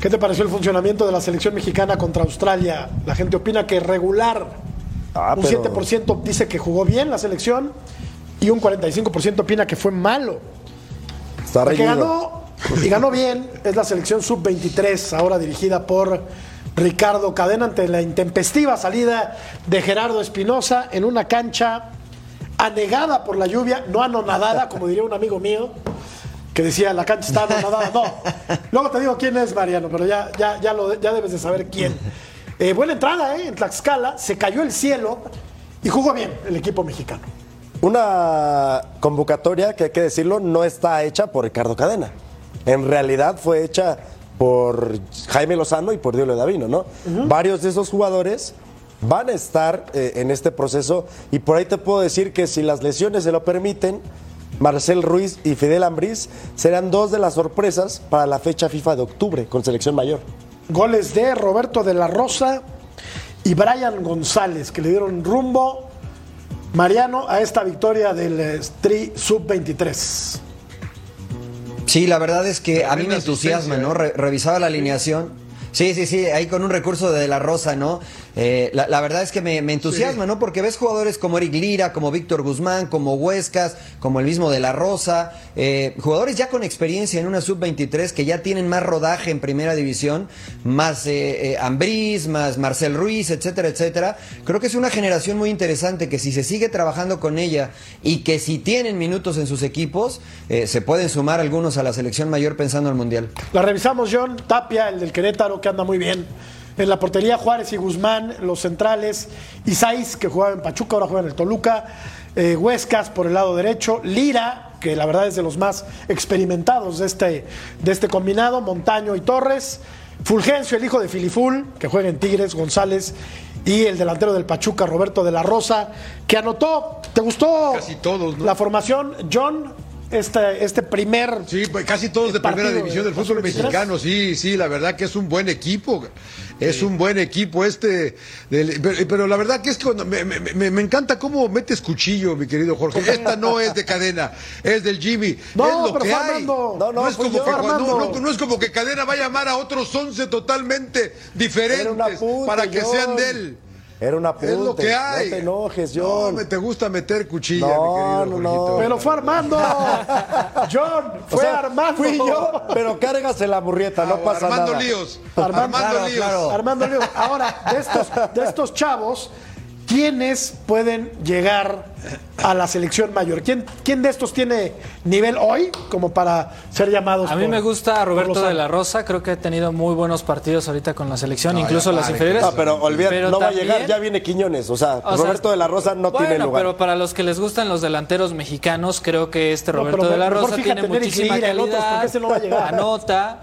A: ¿Qué te pareció el funcionamiento de la selección mexicana contra Australia? La gente opina que regular.
E: Ah,
A: un
E: pero-
A: 7% dice que jugó bien la selección y un 45% opina que fue malo.
E: Está
A: que ganó y ganó bien es la selección sub-23, ahora dirigida por Ricardo Cadena ante la intempestiva salida de Gerardo Espinosa en una cancha anegada por la lluvia, no anonadada, como diría un amigo mío, que decía la cancha está anonadada. No, luego te digo quién es Mariano, pero ya, ya, ya, lo, ya debes de saber quién. Eh, buena entrada ¿eh? en Tlaxcala, se cayó el cielo y jugó bien el equipo mexicano.
E: Una convocatoria que hay que decirlo no está hecha por Ricardo Cadena. En realidad fue hecha por Jaime Lozano y por Diego Davino, ¿no? Varios de esos jugadores van a estar eh, en este proceso y por ahí te puedo decir que si las lesiones se lo permiten, Marcel Ruiz y Fidel Ambriz serán dos de las sorpresas para la fecha FIFA de octubre con selección mayor.
A: Goles de Roberto de la Rosa y Brian González, que le dieron rumbo, Mariano, a esta victoria del eh, Tri Sub-23.
D: Sí, la verdad es que a mí me entusiasma,
C: asistencia,
D: ¿no? Re- revisaba la alineación. Sí, sí, sí, ahí con un recurso de, La Rosa, ¿no? Eh, la, la verdad es que me, me entusiasma, ¿no? Porque ves jugadores como Eric Lira, como Víctor Guzmán, como Huescas, como el mismo de La Rosa, eh, jugadores ya con experiencia en una sub-23 que ya tienen más rodaje en primera división, más eh, eh, Ambriz, más Marcel Ruiz, etcétera, etcétera. Creo que es una generación muy interesante que si se sigue trabajando con ella y que si tienen minutos en sus equipos, eh, se pueden sumar algunos a la selección mayor pensando al Mundial.
A: La revisamos, John Tapia, el del Querétaro, que anda muy bien. En la portería, Juárez y Guzmán, los centrales. Isais, que jugaba en Pachuca, ahora juega en el Toluca. Eh, Huescas por el lado derecho. Lira, que la verdad es de los más experimentados de este, de este combinado. Montaño y Torres. Fulgencio, el hijo de Filiful, que juega en Tigres, González. Y el delantero del Pachuca, Roberto de la Rosa, que anotó. ¿Te gustó
C: Casi todos, ¿no?
A: la formación, John? Este, este primer
C: Sí, pues casi todos de primera división del
A: de
C: fútbol
A: 23.
C: mexicano, sí, sí, la verdad que es un buen equipo, es un buen equipo este, del- pero, pero la verdad que es que cuando me, me- me- me encanta cómo metes cuchillo, mi querido Jorge, esta no es de cadena, es del Jimmy,
A: No,
C: es lo
A: pero
C: que
A: fue
C: hay.
A: Armando.
E: No, no,
C: es como
E: yo,
C: que, no, no es como que cadena va a llamar a otros 11 totalmente diferentes para que sean de él.
E: Era un apunte.
C: Es lo que hay.
E: No te enojes,
C: No,
E: John.
C: me te gusta meter cuchilla,
E: No,
C: mi querido
E: no, no.
A: Pero fue Armando. John,
E: O
A: fue
E: sea,
A: Armando.
E: Fui yo, pero cárgase la burrieta, no
C: Ah,
E: pasa
C: Armando
E: nada.
C: Líos.
A: Armando-
C: Armando
D: Claro,
C: Líos.
D: claro.
A: Armando Leo. Ahora, de estos, de estos chavos, ¿quiénes pueden llegar a la selección mayor? ¿Quién, quién de estos tiene nivel hoy como para ser llamados?
F: A mí
A: por-
F: me gusta Roberto de la Rosa, creo que ha tenido muy buenos partidos ahorita con la selección, incluso las inferiores.
E: No, pero olvídate, no va a llegar, ya viene Quiñones. O sea,
F: o sea,
E: Roberto de la Rosa no tiene
F: bueno,
E: lugar.
F: pero para los que les gustan los delanteros mexicanos, creo que este Roberto de la Rosa
A: fíjate
F: tiene muchísima
A: otros,
F: calidad.
A: porque ese no va a llegar.
F: Anota.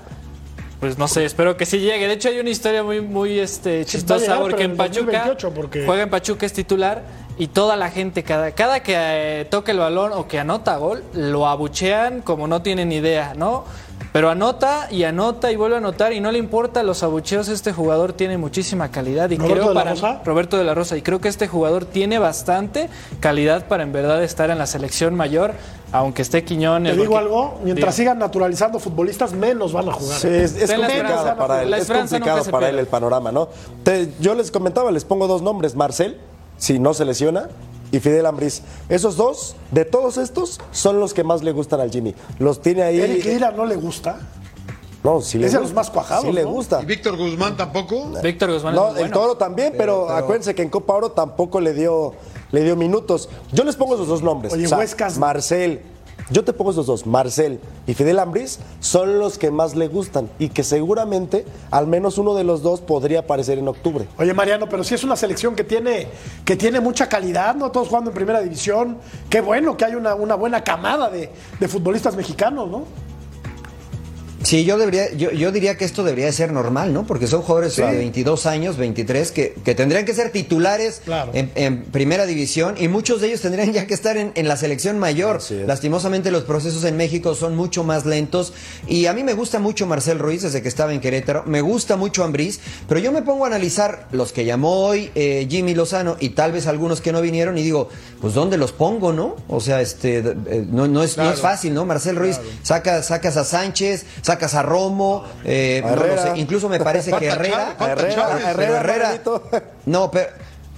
F: Pues no sé, espero que sí llegue. De hecho, hay una historia muy, muy este, chistosa
A: llegar,
F: porque en
A: en
F: Pachuca
A: 2028, porque-
F: juega en Pachuca es titular y toda la gente cada cada que eh, toca el balón o que anota gol lo abuchean como no tienen idea, ¿no? Pero anota y anota y vuelve a anotar y no le importa los abucheos. Este jugador tiene muchísima calidad y
A: ¿Roberto
F: creo
A: de la
F: para
A: Rosa?
F: Roberto de la Rosa y creo que este jugador tiene bastante calidad para en verdad estar en la selección mayor, aunque esté Quiñones.
A: Te digo
F: porque-
A: algo, mientras sigan naturalizando futbolistas, menos van a jugar.
E: Sí, es, complicado para él. Es complicado para él el panorama, ¿no? Te- yo les comentaba, les pongo dos nombres: Marcel, si no se lesiona, y Fidel Ambriz. Esos dos, de todos estos, son los que más le gustan al Jimmy. Los tiene ahí.
A: Eric Lira no le gusta.
E: No, sí le
A: Es de
E: gusta.
A: los más cuajados,
E: Sí le
A: ¿no?
E: gusta.
C: ¿Y Víctor Guzmán tampoco?
F: Víctor Guzmán
E: No,
F: es muy
E: el
F: bueno.
E: Toro también, pero,
D: pero-
E: acuérdense que en Copa Oro tampoco le dio, le dio minutos. Yo les pongo esos dos nombres.
A: Oye, Huescas-
E: Marcel. Yo te pongo esos dos, Marcel y Fidel Ambriz, son los que más le gustan y que seguramente al menos uno de los dos podría aparecer en octubre.
A: Oye, Mariano, pero sí es una selección que tiene, que tiene mucha calidad, ¿no? Todos jugando en primera división. Qué bueno que hay una, buena camada de futbolistas mexicanos, ¿no?
D: Sí, yo debería, yo, yo diría que esto debería de ser normal, ¿no? Porque son jugadores de 22 años, 23, que, que tendrían que ser titulares
A: Claro.
D: en, en primera división y muchos de ellos tendrían ya que estar en, en la selección mayor. Lastimosamente los procesos en México son mucho más lentos y a mí me gusta mucho Marcel Ruiz desde que estaba en Querétaro, me gusta mucho Ambriz, pero yo me pongo a analizar los que llamó hoy eh, Jimmy Lozano y tal vez algunos que no vinieron y digo, pues ¿dónde los pongo, no? O sea, este, eh, no, no, es, no es fácil, ¿no? Marcel Ruiz, saca, sacas a Sánchez, sacas a Romo, eh,
E: A
D: no lo
E: Herrera.
D: sé, incluso me parece que Herrera...
E: Herrera. Herrera,
D: Herrera-
E: Manuelito.
D: No, pero,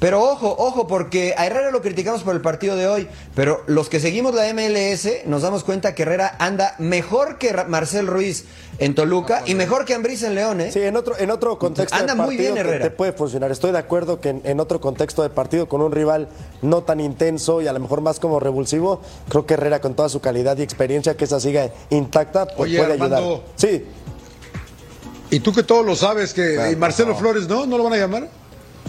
D: pero ojo, ojo, porque a Herrera lo criticamos por el partido de hoy, pero los que seguimos la MLS nos damos cuenta que Herrera anda mejor que Marcel Ruiz en Toluca y mejor que Ambriz en León, ¿eh?
E: Sí, en otro, en otro contexto
D: Anda
E: de
D: muy
E: partido
D: bien, Herrera.
E: te puede funcionar. Estoy de acuerdo que en, en otro contexto de partido con un rival no tan intenso y a lo mejor más como revulsivo, creo que Herrera con toda su calidad y experiencia que esa siga intacta pues,
C: Oye,
E: puede
C: Armando.
E: ayudar. Sí,
C: Y tú que todos lo sabes, que y Marcelo Flores, ¿no? ¿No lo van a llamar?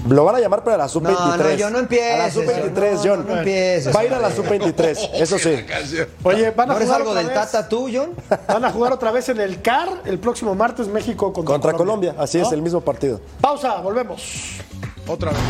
E: Lo van a llamar para la sub-23.
D: No, no, yo no empieces,
E: A la sub-23,
D: no,
E: John.
D: no empieces,
E: Va a ir a la
D: hombre.
E: sub-23, eso sí.
A: Oye, van a
D: ¿No eres
A: jugar
D: algo
A: otra
D: del
A: vez-
D: Tata tú, John?
A: Van a jugar otra vez en el CAR el próximo martes México contra,
E: Contra Colombia, así
A: ¿no?
E: es, el mismo partido.
A: Pausa, volvemos.
C: Otra vez.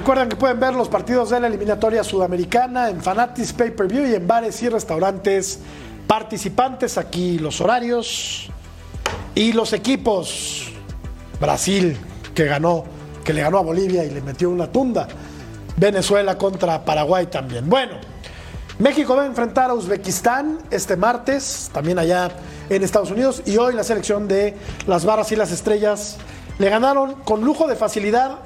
A: Recuerden que pueden ver los partidos de la eliminatoria sudamericana en Fanatis Pay Per View y en bares y restaurantes participantes. Aquí los horarios y los equipos. Brasil, que ganó, que le ganó a Bolivia y le metió una tunda. Venezuela contra Paraguay también. Bueno, México va a enfrentar a Uzbekistán este martes, también allá en Estados Unidos, y hoy la selección de las barras y las estrellas le ganaron con lujo de facilidad.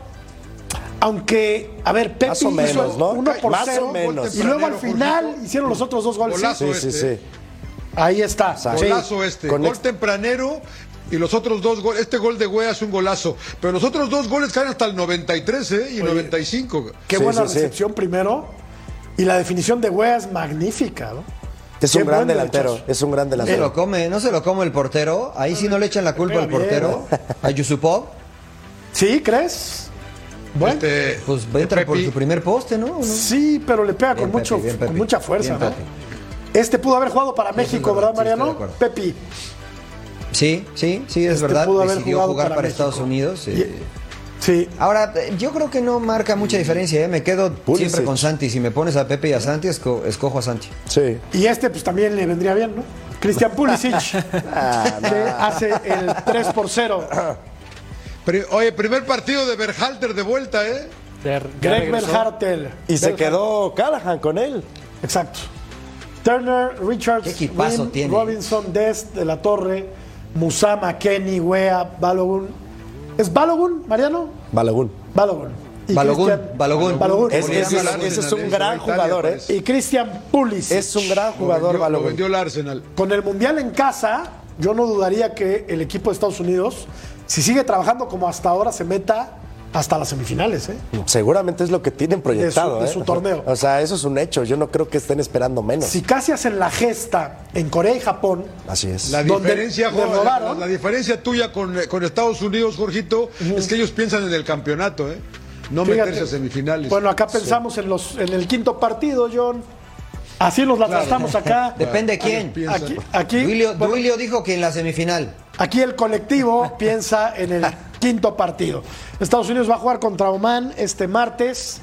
A: Aunque, a ver, Pepe
E: Más o menos,
A: hizo
E: ¿no?
A: uno por
E: Más o
A: cero,
E: menos.
A: y luego al final
C: Jorgito.
A: hicieron los otros dos goles.
C: Golazo.
E: Sí, sí,
C: este,
E: sí.
A: Ahí está. Sí.
C: Golazo este.
E: Con
C: gol tempranero y los otros dos goles. Este gol de Güea es un golazo. Pero los otros dos goles caen hasta el 93 ¿eh? y 95.
A: Qué
E: Sí,
A: buena
E: sí, sí.
A: recepción primero. Y la definición de Wea es magnífica, ¿no?
E: Es
A: Qué
E: un gran delantero,
A: derechazo.
E: es un gran
D: No se lo
E: delantero.
D: come, no se lo come el portero. Ahí sí no le echan la culpa al portero. A Yusupov,
A: ¿Sí, crees? Bueno,
C: Este,
D: pues entra por su primer poste, ¿no? ¿No?
A: sí, pero le pega con, mucho,
D: bien,
A: con mucha fuerza,
D: Bien,
A: ¿no? Este pudo haber jugado para México,
D: es verdad,
A: ¿verdad,
D: sí,
A: Mariano?
D: acuerdo.
A: Pepi.
D: Sí, sí, sí, es
A: Este
D: verdad.
A: pudo haber
D: Decidió jugar
A: para.
D: Estados Unidos. eh.
A: Sí.
D: Ahora, yo creo que no marca mucha diferencia. ¿eh? Me quedo
E: Pulisic.
D: siempre con Santi. Si me pones a Pepe y a Santi, esco- escojo a Santi.
E: Sí.
A: Y este, pues también le vendría bien, ¿no? Cristian Pulisic,
E: Ah,
A: hace el 3 por 0.
C: oye, primer partido de Berhalter de vuelta, ¿eh?
A: Greg. Berhartel.
E: Y se quedó Callahan con él.
A: Exacto. Turner, Richards,
D: Qué equipazo
A: Wynn,
D: tiene.
A: Robinson, Dest, De La Torre, Musama, Kenny, Wea, Balogun. ¿Es Balogun, Mariano?
E: Balogun.
A: Balogun. Y
D: Balogun, Balogun.
A: Balogun.
E: Es- ese, es,
C: Arsenal,
E: ese es un gran
C: Italia,
E: jugador, ¿eh?
A: Y Christian Pulisic.
E: Es un gran
C: Lo
E: jugador,
C: vendió, lo
E: Balogun.
C: vendió el Arsenal.
A: Con el Mundial en casa, yo no dudaría que el equipo de Estados Unidos, si sigue trabajando como hasta ahora, se meta hasta las semifinales. ¿eh?
E: Seguramente es lo que tienen proyectado.
A: de
E: ¿eh?
A: su torneo.
E: O sea, eso es un hecho. Yo no creo que estén esperando menos.
A: Si casi hacen la gesta en Corea y Japón,
E: Así es.
C: La diferencia, la, la diferencia tuya con, con Estados Unidos, Jorgito, es que ellos piensan en el campeonato, ¿eh? No
A: Fíjate.
C: meterse a semifinales.
A: Bueno, acá pensamos en los en el quinto partido, John. Así nos la tratamos acá.
D: Depende de quién.
A: Aquí, aquí,
D: Duilio,
A: bueno,
D: Duilio dijo que en la semifinal.
A: Aquí el colectivo piensa en el quinto partido. Estados Unidos va a jugar contra Oman este martes.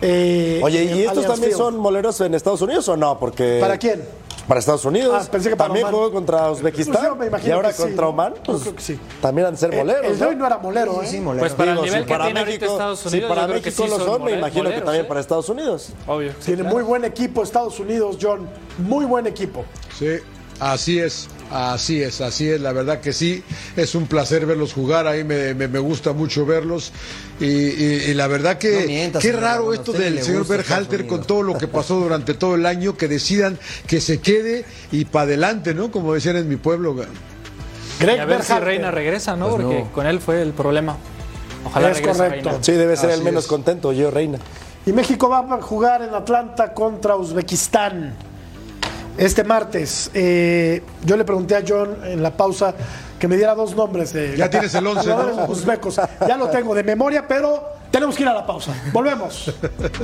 A: eh,
E: Oye, ¿y estos
A: Allianz
E: también
A: Field.
E: son moleros en Estados Unidos o no? Porque
A: ¿Para quién?
E: Para Estados Unidos.
A: Ah, pensé que para
E: también
A: Oman.
E: jugó contra Uzbekistán.
A: Pues yo me imagino
E: y ahora
A: que
E: contra. Oman. Pues,
A: creo que sí.
E: También han de ser
A: El,
E: moleros.
A: el de hoy
E: ¿no?
A: era molero,
D: Sí,
A: ¿eh?
D: sí, molero.
F: Pues para
E: Digo,
F: el nivel
E: si
F: que
E: para
F: tiene
E: México,
F: Estados
E: si
F: Unidos,
E: para
F: yo creo que
E: México
F: sí
E: lo
F: son
E: me imagino que también
F: ¿eh?
E: para Estados Unidos.
F: Obvio. sí,
A: Tiene
F: claro.
A: muy buen equipo Estados Unidos, John. Muy buen equipo.
C: Sí, así es, así es, así es, la verdad que sí, es un placer verlos jugar, ahí me, me- me gusta mucho verlos y, y- y la verdad que
D: No mientas,
C: qué raro esto del señor Berhalter con todo lo que pasó durante todo el año, que decidan que se quede y para adelante, ¿no? Como decían en mi pueblo.
A: Greg
F: Y a ver si
A: Berhalter.
F: Reina regresa, ¿no?
D: Pues
F: Porque
D: no.
F: con él fue el problema. Ojalá
A: Es
F: regrese
A: correcto.
F: Reina.
E: Sí, debe ser
C: Así
E: el menos
C: es.
E: contento, yo, Reina.
A: Y México va a jugar en Atlanta contra Uzbekistán. Este martes, eh, yo le pregunté a John en la pausa que me diera dos nombres de
C: Ya tienes el once,
A: jugadores
C: ¿no?
A: uzbecos. Ya lo tengo de memoria, pero tenemos que ir a la pausa. Volvemos.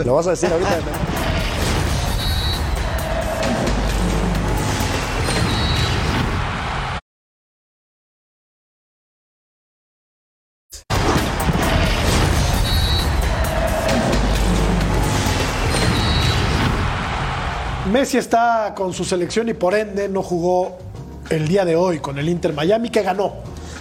E: Lo vas a decir ahorita.
A: Messi está con su selección y por ende no jugó el día de hoy con el Inter Miami que ganó.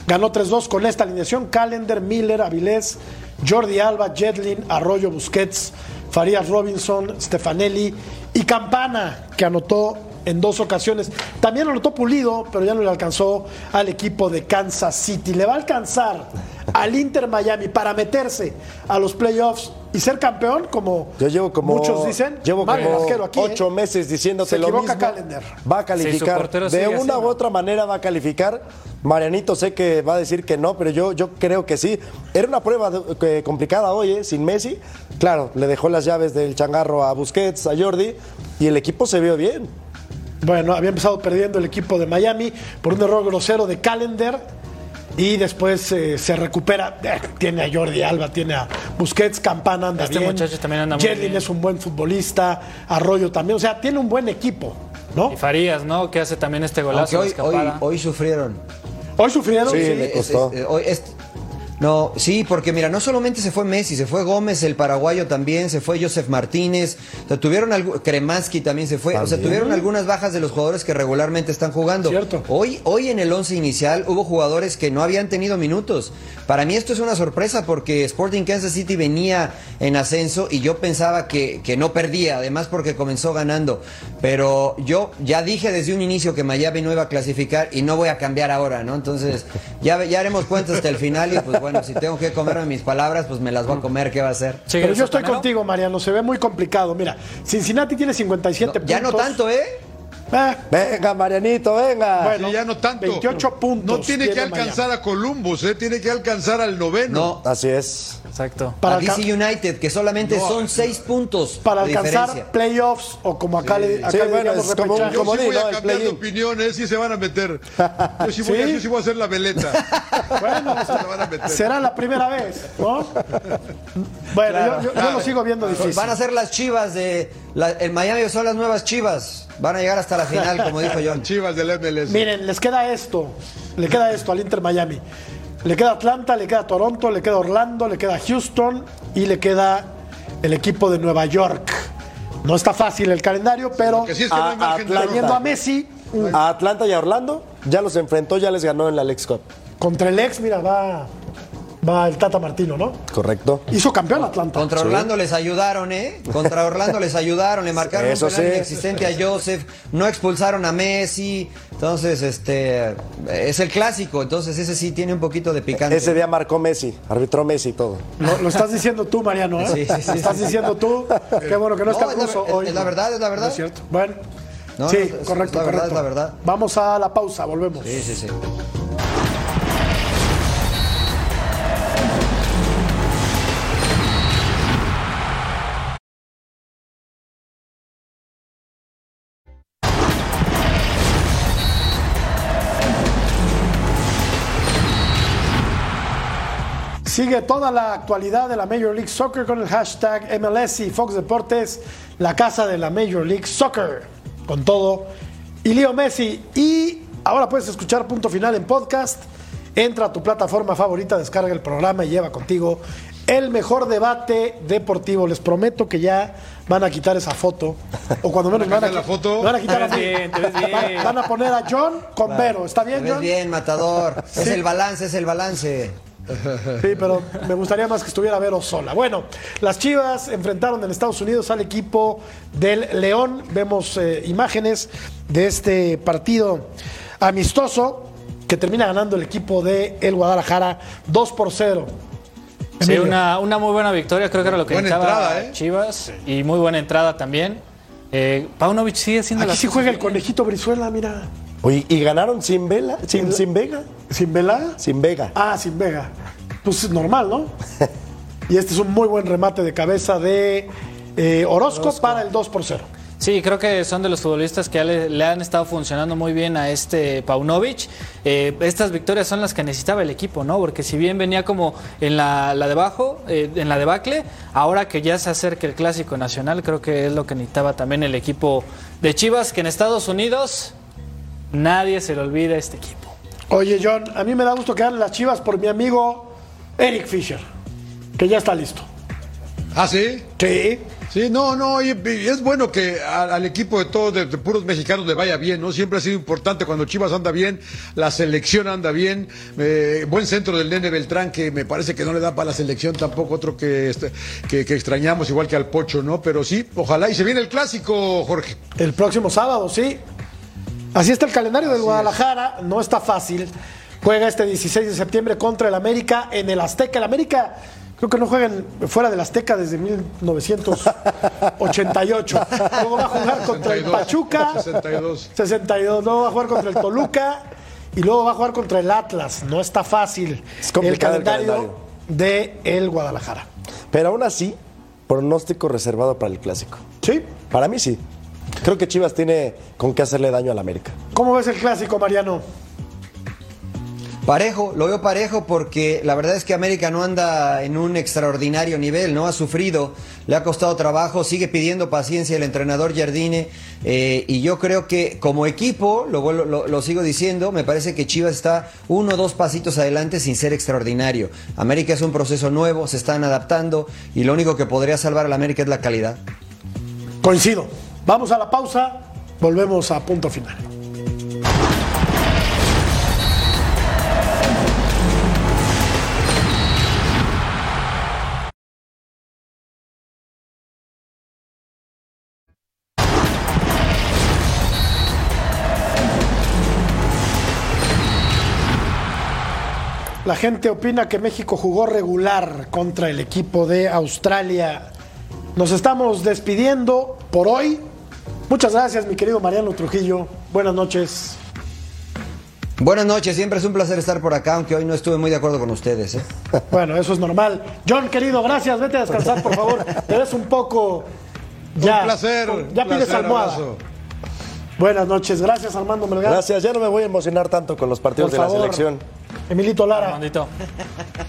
A: Ganó 3-2 con esta alineación. Calendar, Miller, Avilés, Jordi Alba, Jetlin, Arroyo, Busquets, Farías Robinson, Stefanelli y Campana que anotó en dos ocasiones. También anotó Pulido, pero ya no le alcanzó al equipo de Kansas City. Le va a alcanzar al Inter Miami para meterse a los playoffs y ser campeón, como
E: Yo llevo como.
A: muchos dicen.
E: Llevo
A: Mario
E: como
A: Vasquero aquí, ¿eh?
E: ocho meses diciéndote
A: Se
E: lo
A: equivoca
E: mismo.
A: Calendar.
E: Va a calificar. de una
F: así,
E: u otra manera va a calificar. Marianito sé que va a decir que no, pero yo, yo creo que sí. Era una prueba de- complicada hoy, ¿eh? sin Messi. Claro, le dejó las llaves del changarro a Busquets, a Jordi, y el equipo se vio bien.
A: Bueno, había empezado perdiendo el equipo de Miami por un error grosero de Calendar y después eh, se recupera. Eh, tiene a Jordi Alba, tiene a Busquets, Campana anda
F: Este
A: bien.
F: muchacho también anda muy bien.
A: es un buen futbolista, Arroyo también, o sea, tiene un buen equipo, ¿no?
F: Y Farías, ¿no? Que hace también este golazo de
D: hoy, hoy, hoy sufrieron.
A: Hoy sufrieron,
E: Sí,
A: sí.
E: le
D: Es-
E: costó.
D: es- hoy es- no, sí, porque mira, no solamente se fue Messi, se fue Gómez, el paraguayo también, se fue Joseph Martínez, o sea, tuvieron algu- Kremansky también se fue, o sea, tuvieron algunas bajas de los jugadores que regularmente están jugando.
A: Cierto.
D: Hoy, hoy en el once inicial hubo jugadores que no habían tenido minutos. Para mí esto es una sorpresa porque Sporting Kansas City venía en ascenso y yo pensaba que, que no perdía, además porque comenzó ganando. Pero yo ya dije desde un inicio que Miami no iba a clasificar y no voy a cambiar ahora, ¿no? Entonces ya, ya haremos cuenta hasta el final y pues bueno, si tengo que comerme mis palabras, pues me las voy a comer, ¿qué va a hacer?
F: Sí,
A: Pero yo
F: ¿el
A: estoy contigo, Mariano, se ve muy complicado. Mira, Cincinnati tiene 57
D: No, ya no
A: puntos.
D: tanto, ¿eh?
A: Eh,
E: Venga, Marianito, venga.
A: Bueno,
C: Sí, ya no tanto.
A: 28 puntos
C: No tiene que alcanzar a Columbus, ¿eh? tiene que alcanzar al noveno.
D: No,
E: Así es.
F: Exacto.
A: para,
D: a DC United, que solamente
C: No.
D: son seis puntos
A: para alcanzar
D: diferencia.
A: playoffs o como acá le, acá
E: Sí,
A: le
E: bueno, es como.
C: Yo
E: como
C: sí voy a cambiar de opinión, ¿eh? Sí se van a meter. Yo sí voy, a,
A: ¿Sí?
C: yo sí voy a hacer la veleta.
A: Bueno,
C: Se la van a meter.
A: será la primera vez, ¿no? Bueno, yo, yo- yo lo sigo viendo difícil.
D: Van a ser las chivas de. la- el Miami son las nuevas chivas. Van a llegar hasta la final, como dijo John.
C: Chivas del MLS.
A: Miren, les queda esto, le queda esto al Inter Miami. Le queda Atlanta, le queda Toronto, le queda Orlando, le queda Houston y le queda el equipo de Nueva York. No está fácil el calendario, pero
C: sí es que
E: A- Atlanta.
A: teniendo a Messi
E: A Atlanta y a Orlando ya los enfrentó, ya les ganó en la Lex Cup.
A: contra el ex, mira, va, va el Tata Martino, ¿no?
E: Correcto.
A: Hizo campeón Atlanta.
D: Contra Orlando les ayudaron, ¿eh? Contra Orlando les ayudaron, le marcaron
E: Eso
D: un penal
E: sí.
D: inexistente a Joseph, no expulsaron a Messi. Entonces, este. Es el clásico, entonces ese sí tiene un poquito de picante.
E: Ese día marcó Messi, arbitró Messi y todo.
A: Lo, lo estás diciendo tú, Mariano, ¿eh?
D: Sí, sí, sí,
A: Lo estás
D: sí.
A: diciendo tú. Qué bueno que no,
D: No,
A: está
D: es
A: Russo
D: ver-
A: hoy.
D: es la verdad, es la verdad.
A: ¿No es cierto? Bueno.
D: No,
A: sí,
D: no, es- es
A: correcto,
D: la verdad,
A: correcto.
D: es la verdad.
A: Vamos a la pausa, volvemos.
D: Sí, sí, sí.
A: Sigue toda la actualidad de la Major League Soccer con el hashtag MLS y Fox Deportes, la casa de la Major League Soccer, con todo. Y Leo Messi. Y ahora puedes escuchar punto final en podcast. Entra a tu plataforma favorita, descarga el programa y lleva contigo el mejor debate deportivo. Les prometo que ya van a quitar esa foto. O cuando menos van a,
C: cambiar la foto?
A: van a quitar
F: Te
A: mí.
F: ves bien, te ves bien.
A: Van, van a poner a John con Vero. ¿Está
D: Te
A: bien,
D: ves
A: John?
D: bien, matador. Es el balance, es el balance.
A: Sí, pero me gustaría más que estuviera Vero sola. Bueno, las Chivas enfrentaron en Estados Unidos al equipo del León. Vemos eh, imágenes de este partido amistoso que termina ganando el equipo de el Guadalajara 2 por 0.
F: Sí, una, una muy buena victoria, creo que era lo que necesitaba
C: ¿eh?
F: Chivas. Y muy buena entrada también. Eh, Paunovic sigue haciendo
A: Aquí sí juega el conejito Brizuela, mira.
E: Oye, ¿y ganaron sin vela? ¿Sin, sin Vega?
A: ¿Sin Vela?
E: Sin Vega.
A: Ah, sin Vega. Pues es normal, ¿no? y este es un muy buen remate de cabeza de eh, Orozco, para el 2 por 0.
F: Sí, creo que son de los futbolistas que ya le, le han estado funcionando muy bien a este Paunovic. Eh, estas victorias son las que necesitaba el equipo, ¿no? Porque si bien venía como en la, la debajo, eh, en la debacle, ahora que ya se acerca el clásico nacional, creo que es lo que necesitaba también el equipo de Chivas, que en Estados Unidos nadie se le olvida a este equipo.
A: Oye, John, a mí me da gusto que ganen las chivas por mi amigo Eric Fisher, que ya está listo.
C: ¿Ah, sí?
A: Sí.
C: Sí, no, no, y, y es bueno que al, al equipo de todos, de, de puros mexicanos, le vaya bien, ¿no? Siempre ha sido importante cuando Chivas anda bien, la selección anda bien, eh, buen centro del Nene Beltrán, que me parece que no le da para la selección tampoco, otro que, este, que, que extrañamos, igual que al Pocho, ¿no? Pero sí, ojalá, y se viene el clásico, Jorge.
A: El próximo sábado, sí. Así está el calendario del Guadalajara, no está fácil. Juega este 16 de septiembre contra el América en el Azteca. El América creo que no juega en- fuera del Azteca desde 1988. Luego va a jugar contra el
C: 62,
A: Pachuca.
C: 62.
A: 62. Luego va a jugar contra el Toluca y luego va a jugar contra el Atlas. No está fácil
E: Es complicado el calendario.
A: de el Guadalajara.
E: Pero aún así, pronóstico reservado para el clásico.
A: ¿Sí?
E: Para mí sí. Creo que Chivas tiene con qué hacerle daño al América.
A: ¿Cómo ves el clásico, Mariano?
D: Parejo, lo veo parejo porque la verdad es que América no anda en un extraordinario nivel, no ha sufrido, le ha costado trabajo, sigue pidiendo paciencia el entrenador Jardine eh, y yo creo que como equipo, lo, vuelvo- lo, lo sigo diciendo, me parece que Chivas está uno o dos pasitos adelante sin ser extraordinario. América es un proceso nuevo, se están adaptando y lo único que podría salvar a la América es la calidad.
A: Coincido. Vamos a la pausa, volvemos a punto final. La gente opina que México jugó regular contra el equipo de Australia. Nos estamos despidiendo por hoy. Muchas gracias, mi querido Mariano Trujillo. Buenas noches.
D: Buenas noches, siempre es un placer estar por acá, aunque hoy no estuve muy de acuerdo con ustedes. ¿eh?
A: Bueno, eso es normal. John, querido, gracias. Vete a descansar, por favor. Te ves un poco. Ya,
C: un placer.
A: Ya pides
C: placer,
A: almohada.
C: abrazo.
A: Buenas noches. Gracias, Armando Melgar.
E: Gracias, ya no me voy a emocionar tanto con los partidos
A: Por
E: de
A: favor.
E: la selección.
A: Emilito Lara.
F: Armandito.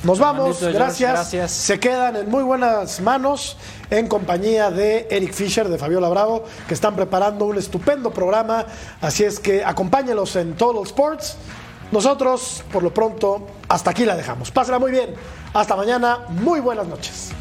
A: Nos vamos,
F: Armandito,
A: gracias.
F: gracias.
A: Se quedan en muy buenas manos en compañía de Eric Fisher, de Fabiola Bravo, que están preparando un estupendo programa. Así es que acompáñelos en Total Sports. Nosotros, por lo pronto, hasta aquí la dejamos. Pásenla muy bien. Hasta mañana. Muy buenas noches.